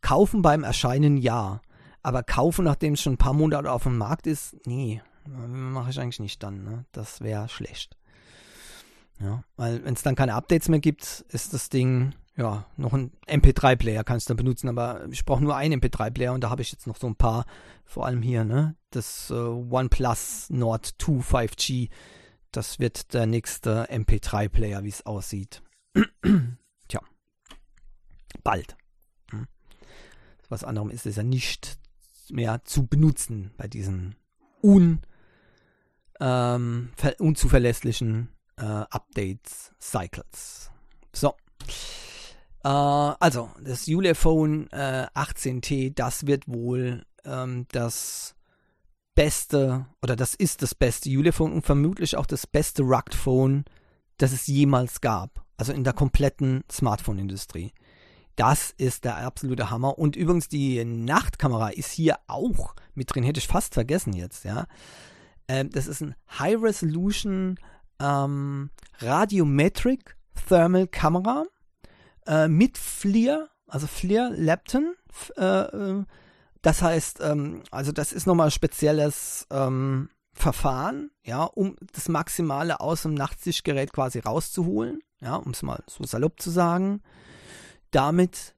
kaufen beim Erscheinen ja. Aber kaufen, nachdem es schon ein paar Monate auf dem Markt ist, nee, mache ich eigentlich nicht dann. Ne? Das wäre schlecht. Ja, weil wenn es dann keine Updates mehr gibt, ist das Ding ja, noch ein MP3-Player kannst du benutzen, aber ich brauche nur einen MP3-Player und da habe ich jetzt noch so ein paar, vor allem hier, ne? Das äh, OnePlus Nord 2 5G, das wird der nächste MP3-Player, wie es aussieht. *clears throat* Tja, bald. Hm. Was anderem ist es ja nicht mehr zu benutzen bei diesen un, ähm, unzuverlässlichen äh, Updates-Cycles. So. Äh, also, das Ulefone äh, 18T, das wird wohl ähm, das beste, oder das ist das beste Ulefone und vermutlich auch das beste Rugged Phone, das es jemals gab. Also in der kompletten Smartphone-Industrie. Das ist der absolute Hammer. Und übrigens, die Nachtkamera ist hier auch mit drin. Hätte ich fast vergessen jetzt, ja. Ähm, das ist ein High Resolution ähm, Radiometric Thermal Kamera äh, mit FLIR, also FLIR Lepton. Äh, äh, das heißt, ähm, also das ist nochmal spezielles ähm, Verfahren, ja, um das Maximale aus dem Nachtsichtgerät quasi rauszuholen, ja, um es mal so salopp zu sagen. Damit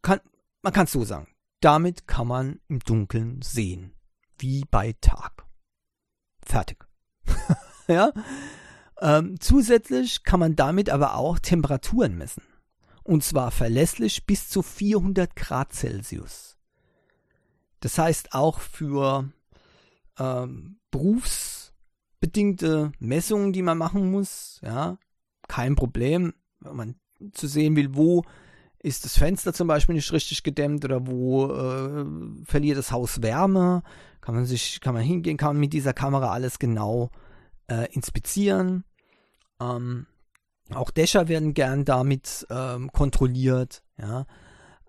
kann, man kann es so sagen, damit kann man im Dunkeln sehen, wie bei Tag. Fertig. *laughs* ja, Ähm, zusätzlich kann man damit aber auch Temperaturen messen. Und zwar verlässlich bis zu 400 Grad Celsius. Das heißt auch für ähm, berufsbedingte Messungen, die man machen muss, ja, kein Problem, wenn man zu sehen will, wo ist das Fenster zum Beispiel nicht richtig gedämmt oder wo äh, verliert das Haus Wärme, kann man sich, kann man hingehen, kann man mit dieser Kamera alles genau äh, inspizieren. Ähm, auch Dächer werden gern damit ähm, kontrolliert, ja.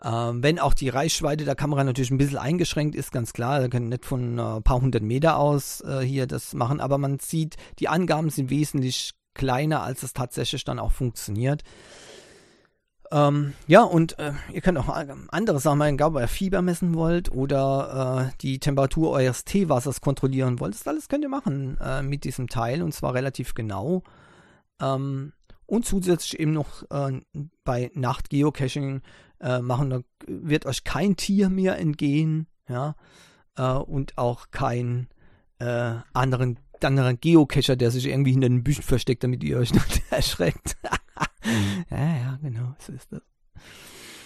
Ähm, wenn auch die Reichweite der Kamera natürlich ein bisschen eingeschränkt ist, ganz klar, da können nicht von ein äh, paar hundert Meter aus äh, hier das machen, aber man sieht, die Angaben sind wesentlich kleiner, als es tatsächlich dann auch funktioniert. Ähm, ja, und äh, ihr könnt auch andere Sachen machen, egal ob ihr Fieber messen wollt oder äh, die Temperatur eures Teewassers kontrollieren wollt. Das alles könnt ihr machen äh, mit diesem Teil und zwar relativ genau. Ähm, und zusätzlich eben noch äh, bei Nacht-Geocaching äh, machen, da wird euch kein Tier mehr entgehen, ja, äh, und auch kein äh, anderen, anderen Geocacher, der sich irgendwie hinter den Büschen versteckt, damit ihr euch *laughs* nicht erschreckt. mhm. Ja, ja, genau, so ist das.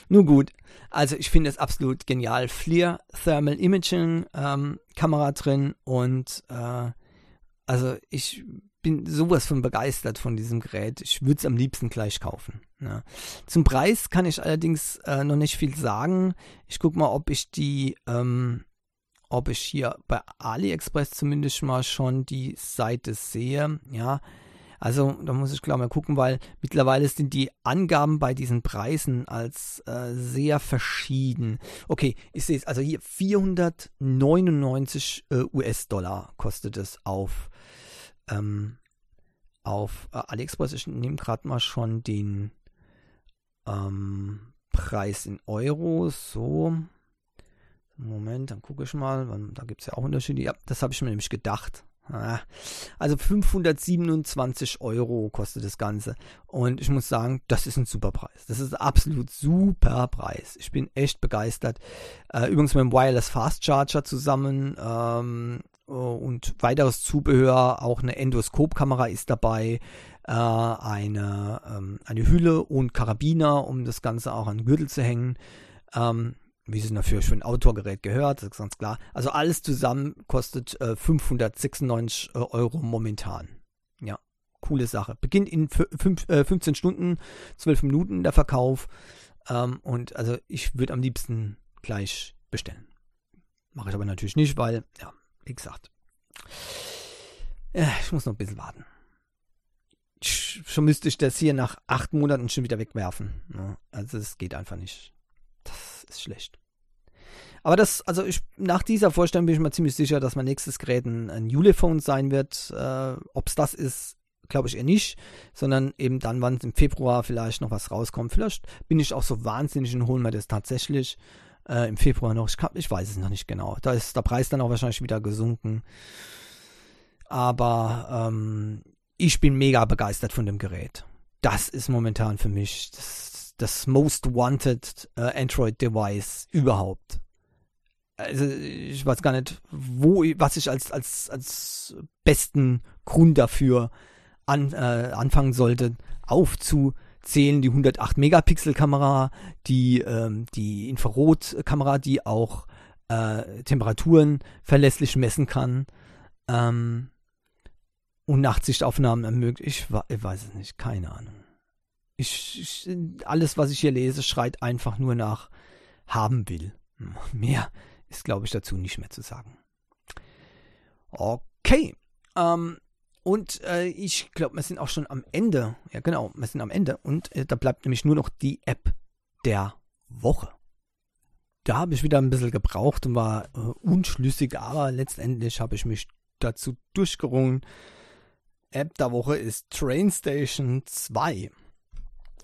Nun gut, also ich finde es absolut genial. FLIR Thermal Imaging ähm, Kamera drin und äh, also ich bin sowas von begeistert von diesem Gerät. Ich würde es am liebsten gleich kaufen. Ja. Zum Preis kann ich allerdings äh, noch nicht viel sagen. Ich gucke mal, ob ich die, ähm, ob ich hier bei AliExpress zumindest mal schon die Seite sehe. Ja, also da muss ich glaube mal gucken, weil mittlerweile sind die Angaben bei diesen Preisen als äh, sehr verschieden. Okay, ich sehe es. Also hier 499 äh, US-Dollar kostet es auf ähm, auf äh, AliExpress. Ich nehme gerade mal schon den ähm, Preis in Euro. So. Moment, dann gucke ich mal. Da gibt es ja auch Unterschiede. Ja, das habe ich mir nämlich gedacht. Also 527 Euro kostet das Ganze. Und ich muss sagen, das ist ein super Preis. Das ist absolut super Preis. Ich bin echt begeistert. Äh, übrigens mit dem Wireless Fast Charger zusammen. Ähm, äh, und weiteres Zubehör, auch eine Endoskopkamera ist dabei, äh, eine, ähm, eine Hülle und Karabiner, um das Ganze auch an den Gürtel zu hängen. Ähm, wie es natürlich für ein Outdoor-Gerät gehört, das ist ganz klar. Also alles zusammen kostet äh, 596 äh, Euro momentan. Ja, coole Sache. Beginnt in fünf, äh, 15 Stunden, 12 Minuten der Verkauf. Ähm, und also ich würde am liebsten gleich bestellen. Mache ich aber natürlich nicht, weil, ja, wie gesagt. Ja, ich muss noch ein bisschen warten. Schon müsste ich das hier nach acht Monaten schon wieder wegwerfen. Ne? Also es geht einfach nicht. Das ist schlecht. Aber das, also ich, nach dieser Vorstellung bin ich mir ziemlich sicher, dass mein nächstes Gerät ein, ein Ulefone sein wird. Äh, Ob es das ist, glaube ich eher nicht, sondern eben dann, wann im Februar vielleicht noch was rauskommt. Vielleicht bin ich auch so wahnsinnig und hole mir das tatsächlich äh, im Februar noch. Ich, kann, ich weiß es noch nicht genau. Da ist der Preis dann auch wahrscheinlich wieder gesunken. Aber ähm, ich bin mega begeistert von dem Gerät. Das ist momentan für mich das, das most wanted äh, Android-Device überhaupt. Also ich weiß gar nicht, wo, was ich als, als, als besten Grund dafür an, äh, anfangen sollte, aufzu zählen die 108 Megapixel Kamera, die ähm, die Infrarotkamera, die auch äh, Temperaturen verlässlich messen kann ähm, und Nachtsichtaufnahmen ermöglicht. Ich, weiß es nicht, keine Ahnung. Ich, ich, alles, was ich hier lese, schreit einfach nur nach haben will. *laughs* Mehr ist, glaube ich, dazu nicht mehr zu sagen. Okay. Ähm, und äh, ich glaube, wir sind auch schon am Ende. Ja, genau, wir sind am Ende. Und äh, da bleibt nämlich nur noch die App der Woche. Da habe ich wieder ein bisschen gebraucht und war äh, unschlüssig, aber letztendlich habe ich mich dazu durchgerungen. App der Woche ist Train Station 2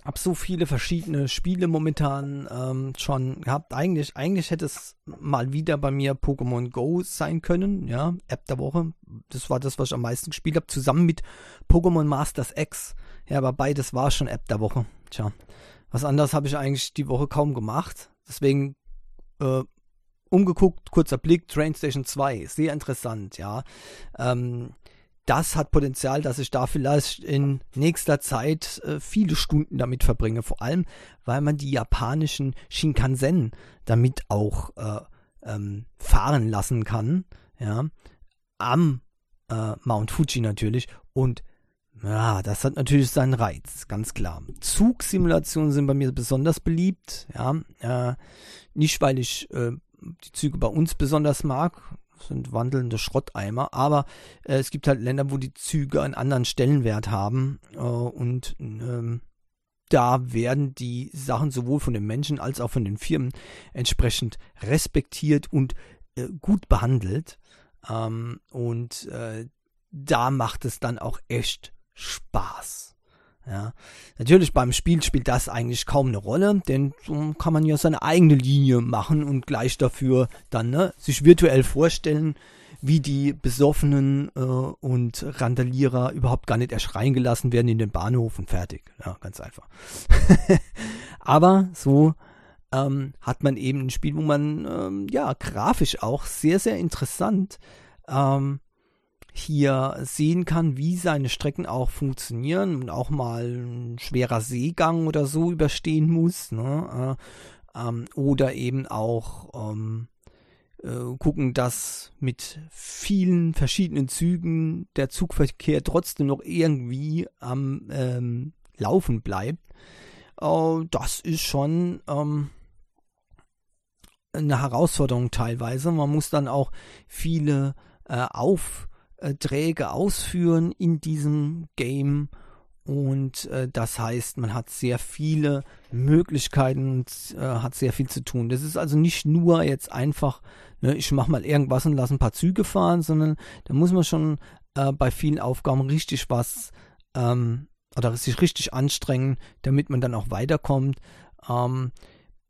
habe so viele verschiedene Spiele momentan ähm, schon gehabt. Eigentlich, eigentlich hätte es mal wieder bei mir Pokémon Go sein können, ja, App der Woche. Das war das, was ich am meisten gespielt habe, zusammen mit Pokémon Masters X. Ja, aber beides war schon App der Woche. Tja, was anderes habe ich eigentlich die Woche kaum gemacht. Deswegen äh, umgeguckt, kurzer Blick, Train Station 2, sehr interessant, ja. Ähm, das hat Potenzial, dass ich da vielleicht in nächster Zeit äh, viele Stunden damit verbringe. Vor allem, weil man die japanischen Shinkansen damit auch äh, ähm, fahren lassen kann. Ja, am äh, Mount Fuji natürlich. Und ja, das hat natürlich seinen Reiz, ganz klar. Zugsimulationen sind bei mir besonders beliebt. Ja, äh, nicht weil ich äh, die Züge bei uns besonders mag, sind wandelnde Schrotteimer, aber äh, es gibt halt Länder, wo die Züge einen anderen Stellenwert haben äh, und ähm, da werden die Sachen sowohl von den Menschen als auch von den Firmen entsprechend respektiert und äh, gut behandelt. Ähm, und äh, da macht es dann auch echt Spaß. Ja, natürlich beim Spiel spielt das eigentlich kaum eine Rolle, denn so kann man ja seine eigene Linie machen und gleich dafür dann ne, sich virtuell vorstellen, wie die Besoffenen äh, und Randalierer überhaupt gar nicht erst reingelassen werden in den Bahnhof und fertig. Ja, ganz einfach. *laughs* Aber so ähm, hat man eben ein Spiel, wo man ähm, ja grafisch auch sehr, sehr interessant ähm, hier sehen kann, wie seine Strecken auch funktionieren und auch mal ein schwerer Seegang oder so überstehen muss. Ne? Äh, ähm, oder eben auch ähm, äh, gucken, dass mit vielen verschiedenen Zügen der Zugverkehr trotzdem noch irgendwie am ähm, Laufen bleibt. Äh, das ist schon ähm, eine Herausforderung teilweise. Man muss dann auch viele äh, auf äh, Träge ausführen in diesem Game. Und äh, das heißt, man hat sehr viele Möglichkeiten und äh, hat sehr viel zu tun. Das ist also nicht nur jetzt einfach, ne, ich mache mal irgendwas und lasse ein paar Züge fahren, sondern da muss man schon äh, bei vielen Aufgaben richtig was ähm, oder sich richtig anstrengen, damit man dann auch weiterkommt. Ähm,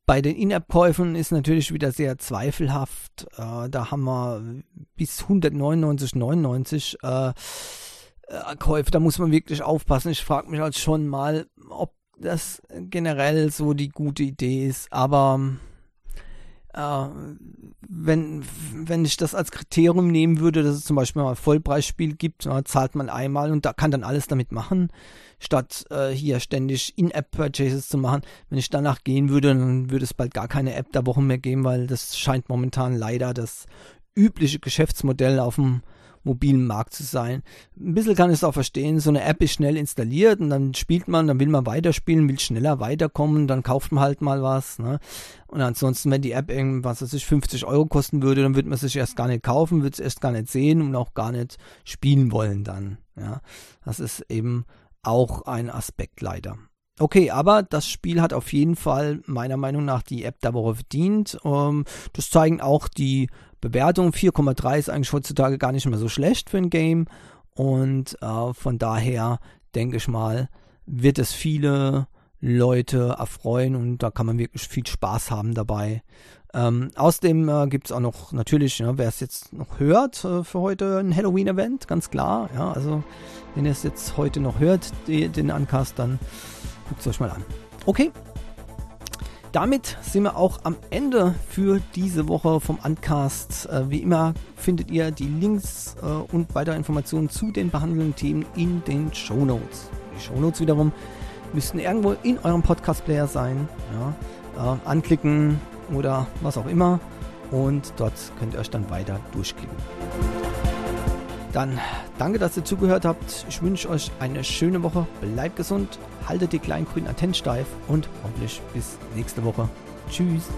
bei den In-App-Käufen ist natürlich wieder sehr zweifelhaft. Äh, da haben wir bis 199,99 äh, äh, Käufe. Da muss man wirklich aufpassen. Ich frage mich halt schon mal, ob das generell so die gute Idee ist. Aber äh, wenn, wenn ich das als Kriterium nehmen würde, dass es zum Beispiel mal ein Vollpreisspiel gibt, na, zahlt man einmal und da kann dann alles damit machen, statt äh, hier ständig In-App-Purchases zu machen. Wenn ich danach gehen würde, dann würde es bald gar keine App der Woche mehr geben, weil das scheint momentan leider das übliche Geschäftsmodell auf dem mobilen Markt zu sein. Ein bisschen kann ich es auch verstehen, so eine App ist schnell installiert und dann spielt man, dann will man weiterspielen, will schneller weiterkommen, dann kauft man halt mal was. Ne? Und ansonsten, wenn die App irgendwas, was sich 50 Euro kosten würde, dann würde man sich erst gar nicht kaufen, würde es erst gar nicht sehen und auch gar nicht spielen wollen dann. Ja, das ist eben auch ein Aspekt leider. Okay, aber das Spiel hat auf jeden Fall meiner Meinung nach die App der Woche verdient. Ähm, das zeigen auch die Bewertungen. 4,3 ist eigentlich heutzutage gar nicht mehr so schlecht für ein Game. Und äh, von daher denke ich mal, wird es viele Leute erfreuen und da kann man wirklich viel Spaß haben dabei. Ähm, außerdem äh, gibt es auch noch natürlich, ja, wer es jetzt noch hört, äh, für heute ein Halloween-Event, ganz klar. Ja, also wenn ihr es jetzt heute noch hört, die, den Uncast, dann guckt es euch mal an. Okay. Damit sind wir auch am Ende für diese Woche vom Uncast. Äh, wie immer findet ihr die Links äh, und weitere Informationen zu den behandelnden Themen in den Show Notes. Die Show Notes wiederum müssten irgendwo in eurem Podcast-Player sein. Ja, äh, anklicken, oder was auch immer. Und dort könnt ihr euch dann weiter durchklicken. Dann danke, dass ihr zugehört habt. Ich wünsche euch eine schöne Woche. Bleibt gesund, haltet die kleinen grünen Antennen steif und hoffentlich bis nächste Woche. Tschüss.